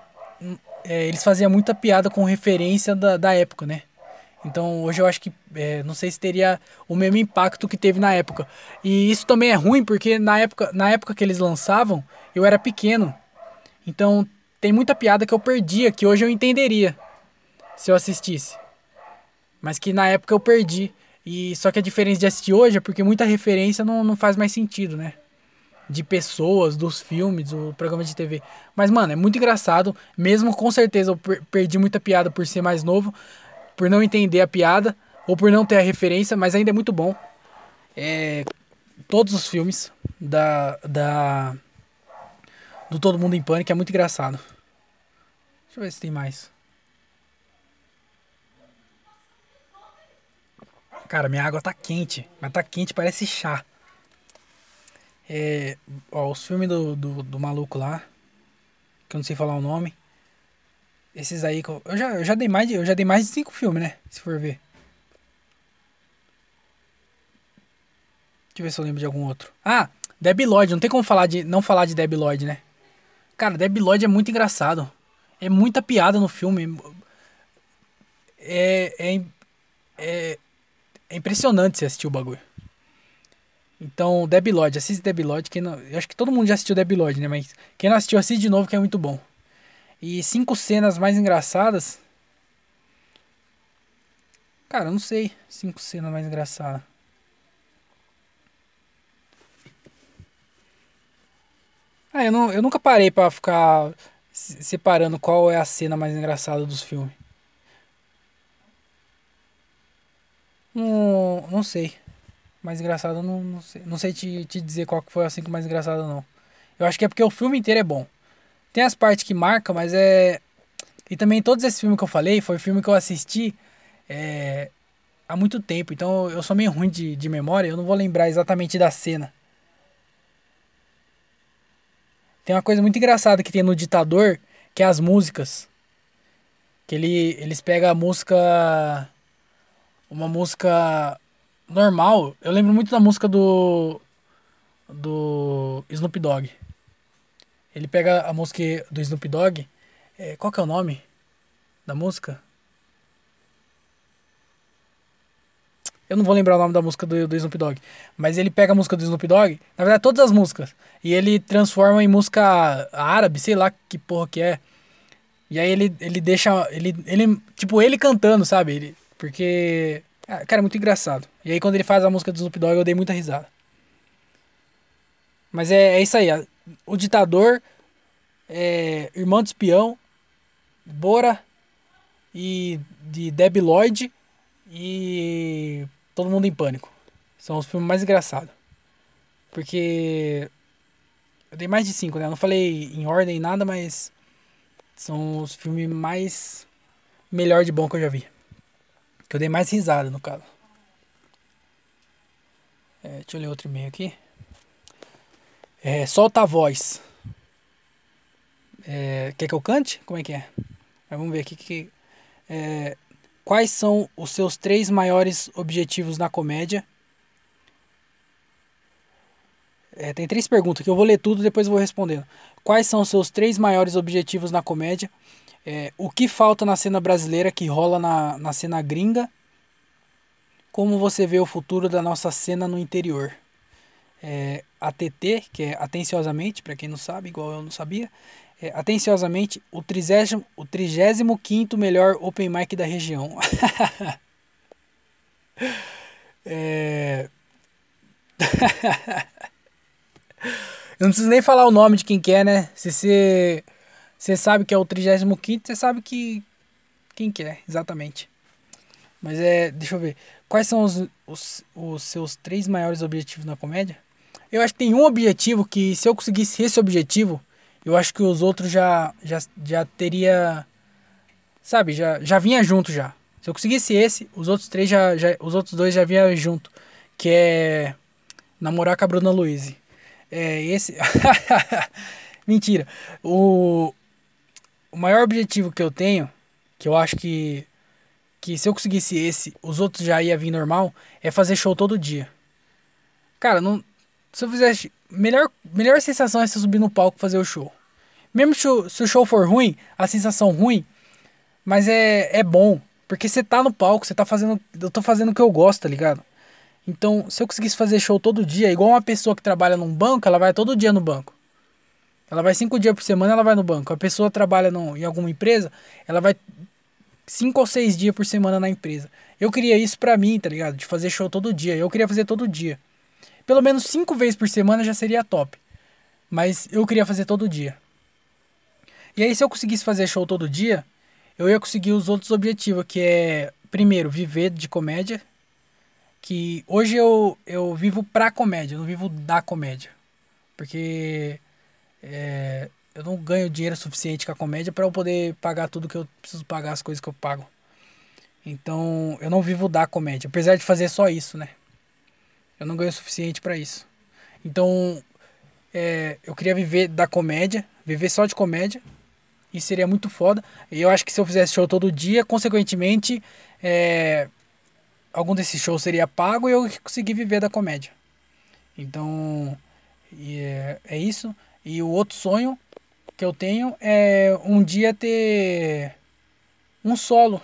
é, eles faziam muita piada com referência da, da época, né? Então hoje eu acho que é, não sei se teria o mesmo impacto que teve na época. E isso também é ruim porque na época, na época que eles lançavam, eu era pequeno. Então tem muita piada que eu perdia, que hoje eu entenderia se eu assistisse. Mas que na época eu perdi. E só que a diferença de assistir hoje é porque muita referência não, não faz mais sentido, né? De pessoas, dos filmes, do programa de TV. Mas, mano, é muito engraçado. Mesmo com certeza eu perdi muita piada por ser mais novo, por não entender a piada, ou por não ter a referência, mas ainda é muito bom. É, todos os filmes da, da do Todo Mundo em Pânico é muito engraçado. Deixa eu ver se tem mais. Cara, minha água tá quente. Mas tá quente, parece chá. É, ó, os filmes do, do, do maluco lá. Que eu não sei falar o nome. Esses aí que eu, eu, já, eu já dei mais de, eu já dei mais de cinco filmes, né? Se for ver. Deixa eu ver se eu lembro de algum outro. Ah, Debbie Lloyd. Não tem como falar de, não falar de Debbie Lloyd, né? Cara, Debbie Lloyd é muito engraçado. É muita piada no filme. É, é, é, é impressionante você assistir o bagulho. Então, Debbie Lloyd, assiste Debbie Lloyd. Quem não, eu acho que todo mundo já assistiu Debbie Lloyd, né? Mas quem não assistiu, assiste de novo, que é muito bom. E cinco cenas mais engraçadas. Cara, eu não sei. Cinco cenas mais engraçadas. Ah, eu, não, eu nunca parei pra ficar separando qual é a cena mais engraçada dos filmes. Não, não sei. Mais engraçado, não, não sei, não sei te, te dizer qual que foi a cinco mais engraçada, não. Eu acho que é porque o filme inteiro é bom. Tem as partes que marcam, mas é. E também todos esses filmes que eu falei foi filme que eu assisti é... há muito tempo. Então eu sou meio ruim de, de memória, eu não vou lembrar exatamente da cena. Tem uma coisa muito engraçada que tem no Ditador, que é as músicas. Que ele, eles pegam a música. Uma música normal. Eu lembro muito da música do. Do Snoop Dogg. Ele pega a música do Snoop Dogg. É, qual que é o nome da música? Eu não vou lembrar o nome da música do, do Snoop Dogg. Mas ele pega a música do Snoop Dogg, na verdade todas as músicas, e ele transforma em música árabe, sei lá que porra que é. E aí ele, ele deixa. Ele, ele. Tipo, ele cantando, sabe? Ele, porque. Ah, cara, é muito engraçado. E aí quando ele faz a música do Snoop Dogg, eu dei muita risada. Mas é, é isso aí. O ditador, é, irmão de espião, Bora e de Debbie Lloyd e Todo Mundo em Pânico. São os filmes mais engraçados. Porque. Eu dei mais de cinco, né? Eu não falei em ordem nada, mas. São os filmes mais. Melhor de bom que eu já vi. Que eu dei mais risada, no caso. É, deixa eu ler outro e-mail aqui. É, solta a voz. É, quer que eu cante? Como é que é? Vamos ver aqui que. É, Quais são os seus três maiores objetivos na comédia? É, tem três perguntas que eu vou ler tudo depois vou respondendo. Quais são os seus três maiores objetivos na comédia? É, o que falta na cena brasileira que rola na, na cena gringa? Como você vê o futuro da nossa cena no interior? É, ATT, que é atenciosamente, para quem não sabe, igual eu não sabia, é, atenciosamente, o, trigésimo, o 35 melhor open mic da região. é... Eu não preciso nem falar o nome de quem quer, é, né? Se você, você sabe que é o 35, você sabe que quem quer, é, exatamente. Mas é, deixa eu ver. Quais são os, os, os seus três maiores objetivos na comédia? Eu acho que tem um objetivo que, se eu conseguisse esse objetivo, eu acho que os outros já, já, já teria. Sabe, já, já vinha junto já. Se eu conseguisse esse, os outros três já, já. Os outros dois já vinham junto. Que é. Namorar com a Bruna Luiz. É esse. Mentira. O, o maior objetivo que eu tenho, que eu acho que. Que se eu conseguisse esse, os outros já ia vir normal, é fazer show todo dia. Cara, não. Se eu fizesse melhor, melhor sensação é você subir no palco fazer o show. Mesmo se o show for ruim, a sensação ruim, mas é, é bom. Porque você tá no palco, você tá fazendo. Eu tô fazendo o que eu gosto, tá ligado? Então, se eu conseguisse fazer show todo dia, igual uma pessoa que trabalha num banco, ela vai todo dia no banco. Ela vai cinco dias por semana, ela vai no banco. A pessoa trabalha no, em alguma empresa, ela vai cinco ou seis dias por semana na empresa. Eu queria isso pra mim, tá ligado? De fazer show todo dia. Eu queria fazer todo dia. Pelo menos cinco vezes por semana já seria top. Mas eu queria fazer todo dia. E aí, se eu conseguisse fazer show todo dia, eu ia conseguir os outros objetivos, que é, primeiro, viver de comédia. que hoje eu, eu vivo pra comédia, eu não vivo da comédia. Porque é, eu não ganho dinheiro suficiente com a comédia para eu poder pagar tudo que eu preciso pagar, as coisas que eu pago. Então, eu não vivo da comédia, apesar de fazer só isso, né? Eu não ganho o suficiente para isso. Então, é, eu queria viver da comédia, viver só de comédia, e seria muito foda. E eu acho que se eu fizesse show todo dia, consequentemente, é, algum desses shows seria pago e eu conseguir viver da comédia. Então, é, é isso. E o outro sonho que eu tenho é um dia ter um solo.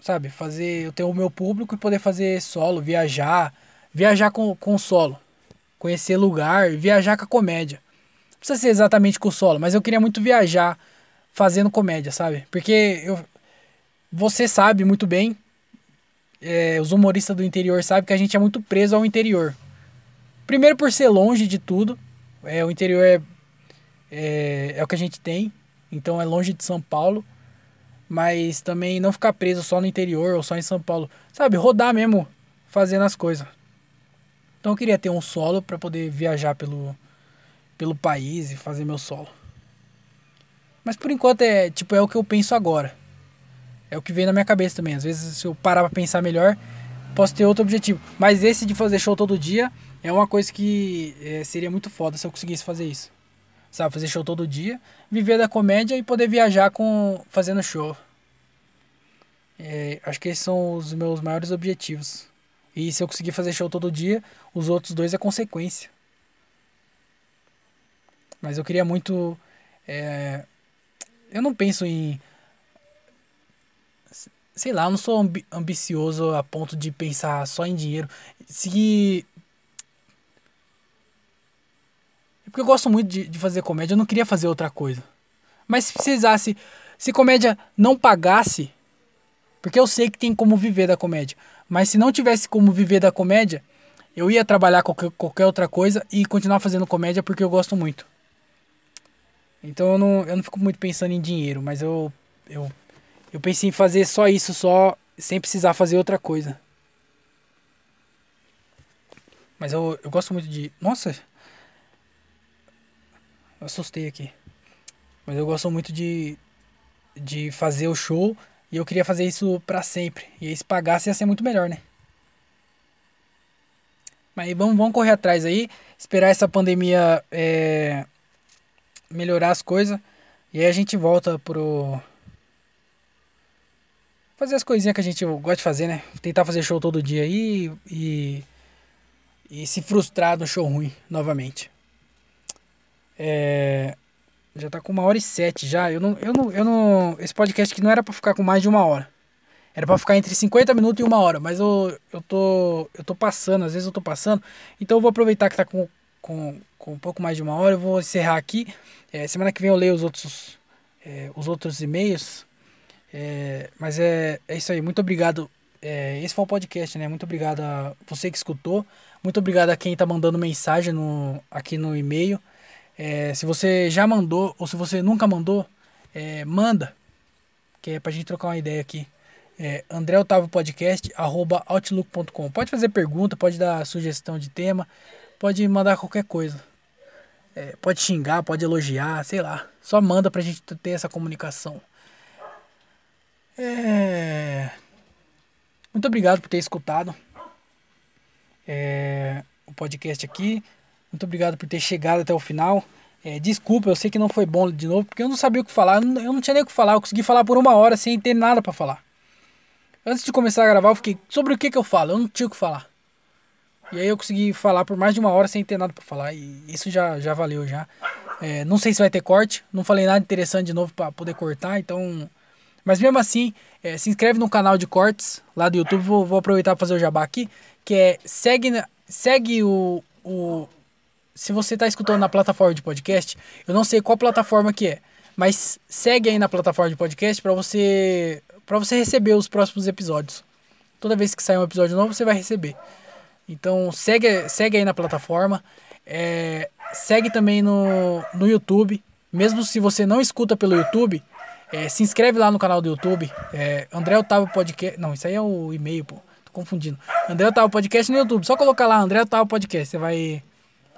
Sabe? Fazer. Eu ter o meu público e poder fazer solo, viajar. Viajar com, com solo. Conhecer lugar, viajar com a comédia. Não precisa ser exatamente com o solo, mas eu queria muito viajar fazendo comédia, sabe? Porque eu, você sabe muito bem, é, os humoristas do interior sabem que a gente é muito preso ao interior. Primeiro por ser longe de tudo, é, o interior é, é, é o que a gente tem, então é longe de São Paulo. Mas também não ficar preso só no interior ou só em São Paulo. Sabe, rodar mesmo, fazendo as coisas. Então eu queria ter um solo para poder viajar pelo, pelo país e fazer meu solo. Mas por enquanto é tipo é o que eu penso agora. É o que vem na minha cabeça também. Às vezes se eu parar para pensar melhor, posso ter outro objetivo. Mas esse de fazer show todo dia é uma coisa que é, seria muito foda se eu conseguisse fazer isso. Sabe, fazer show todo dia, viver da comédia e poder viajar com fazendo show. É, acho que esses são os meus maiores objetivos. E se eu conseguir fazer show todo dia, os outros dois é consequência. Mas eu queria muito. É, eu não penso em. Sei lá, eu não sou ambi ambicioso a ponto de pensar só em dinheiro. Se É porque eu gosto muito de, de fazer comédia, eu não queria fazer outra coisa. Mas se precisasse, se comédia não pagasse, porque eu sei que tem como viver da comédia, mas se não tivesse como viver da comédia, eu ia trabalhar qualquer, qualquer outra coisa e continuar fazendo comédia porque eu gosto muito. Então eu não, eu não fico muito pensando em dinheiro, mas eu, eu, eu pensei em fazer só isso, só sem precisar fazer outra coisa. Mas eu, eu gosto muito de. Nossa, eu assustei aqui. Mas eu gosto muito de, de fazer o show e eu queria fazer isso para sempre. E aí se pagasse ia ser muito melhor, né? Mas vamos, vamos correr atrás aí, esperar essa pandemia é, melhorar as coisas. E aí a gente volta pro. Fazer as coisinhas que a gente gosta de fazer, né? Tentar fazer show todo dia aí e. E se frustrar no show ruim novamente. É, já tá com uma hora e sete já. Eu não, eu não, eu não. Esse podcast aqui não era para ficar com mais de uma hora. Era para ficar entre 50 minutos e uma hora. Mas eu, eu tô. Eu tô passando, às vezes eu tô passando. Então eu vou aproveitar que tá com, com, com um pouco mais de uma hora. Eu vou encerrar aqui. É, semana que vem eu leio os outros. É, os outros e-mails. É, mas é, é isso aí. Muito obrigado. É, esse foi o podcast, né? Muito obrigado a você que escutou. Muito obrigado a quem tá mandando mensagem no, aqui no e-mail. É, se você já mandou ou se você nunca mandou, é, manda. Que é pra gente trocar uma ideia aqui. É, André Otávio Podcast, arroba outlook.com. Pode fazer pergunta, pode dar sugestão de tema, pode mandar qualquer coisa. É, pode xingar, pode elogiar, sei lá. Só manda pra gente ter essa comunicação. É... Muito obrigado por ter escutado é, o podcast aqui. Muito obrigado por ter chegado até o final. É, desculpa, eu sei que não foi bom de novo, porque eu não sabia o que falar. Eu não, eu não tinha nem o que falar. Eu consegui falar por uma hora sem ter nada para falar. Antes de começar a gravar, eu fiquei sobre o que, que eu falo. Eu não tinha o que falar. E aí eu consegui falar por mais de uma hora sem ter nada para falar. E isso já, já valeu já. É, não sei se vai ter corte. Não falei nada interessante de novo para poder cortar. Então. Mas mesmo assim, é, se inscreve no canal de cortes lá do YouTube. Vou, vou aproveitar para fazer o jabá aqui. Que é segue, segue o, o, se você está escutando na plataforma de podcast, eu não sei qual plataforma que é, mas segue aí na plataforma de podcast para você para você receber os próximos episódios. Toda vez que sair um episódio novo, você vai receber. Então segue, segue aí na plataforma. É, segue também no, no YouTube. Mesmo se você não escuta pelo YouTube, é, se inscreve lá no canal do YouTube. É, André Otávio Podcast. Não, isso aí é o e-mail, pô. confundindo. André Otávio Podcast no YouTube. Só colocar lá André Otávio Podcast. Você vai.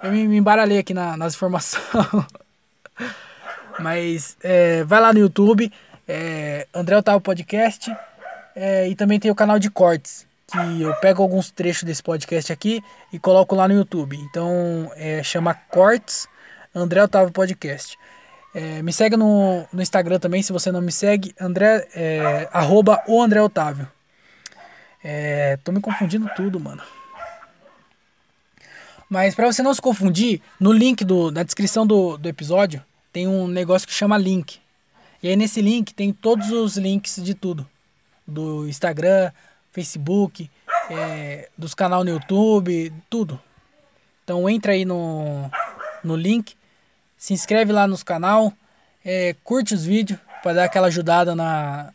Eu me, me embaralhei aqui na, nas informações. Mas é, vai lá no YouTube, é, André Otávio Podcast. É, e também tem o canal de cortes. Que eu pego alguns trechos desse podcast aqui e coloco lá no YouTube. Então é, chama Cortes André Otávio Podcast. É, me segue no, no Instagram também, se você não me segue, André, é, arroba o André Otávio. É, tô me confundindo tudo, mano. Mas para você não se confundir, no link do, da descrição do, do episódio tem um negócio que chama link. E aí nesse link tem todos os links de tudo. Do Instagram, Facebook, é, dos canal no YouTube, tudo. Então entra aí no, no link, se inscreve lá nos canal, é, curte os vídeos para dar aquela ajudada na,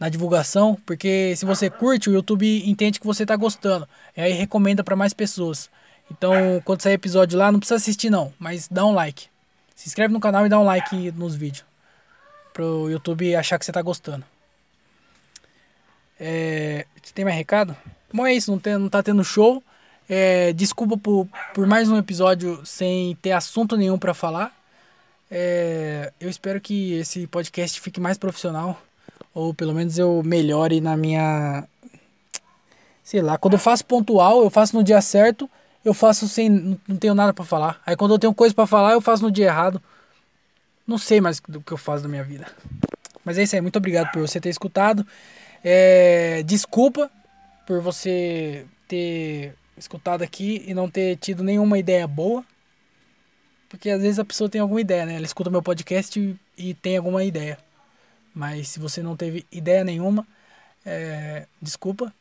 na divulgação, porque se você curte, o YouTube entende que você está gostando. E aí recomenda para mais pessoas. Então, quando sair episódio lá, não precisa assistir não, mas dá um like. Se inscreve no canal e dá um like nos vídeos. Pro YouTube achar que você tá gostando. É, tem mais recado? Bom, é isso, não, tem, não tá tendo show. É, desculpa por, por mais um episódio sem ter assunto nenhum para falar. É, eu espero que esse podcast fique mais profissional. Ou pelo menos eu melhore na minha. Sei lá, quando eu faço pontual, eu faço no dia certo eu faço sem. Não tenho nada para falar. Aí quando eu tenho coisa para falar, eu faço no dia errado. Não sei mais do que eu faço da minha vida. Mas é isso aí. Muito obrigado por você ter escutado. É, desculpa por você ter escutado aqui e não ter tido nenhuma ideia boa. Porque às vezes a pessoa tem alguma ideia, né? Ela escuta meu podcast e, e tem alguma ideia. Mas se você não teve ideia nenhuma, é, desculpa.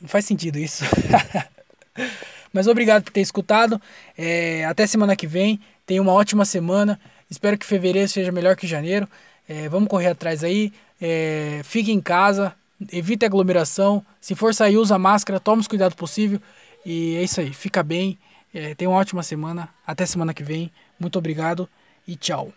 Não faz sentido isso. Mas obrigado por ter escutado. É, até semana que vem. Tenha uma ótima semana. Espero que fevereiro seja melhor que janeiro. É, vamos correr atrás aí. É, fique em casa. Evite aglomeração. Se for sair, usa máscara. Tome os cuidados possível. E é isso aí. Fica bem. É, tenha uma ótima semana. Até semana que vem. Muito obrigado e tchau.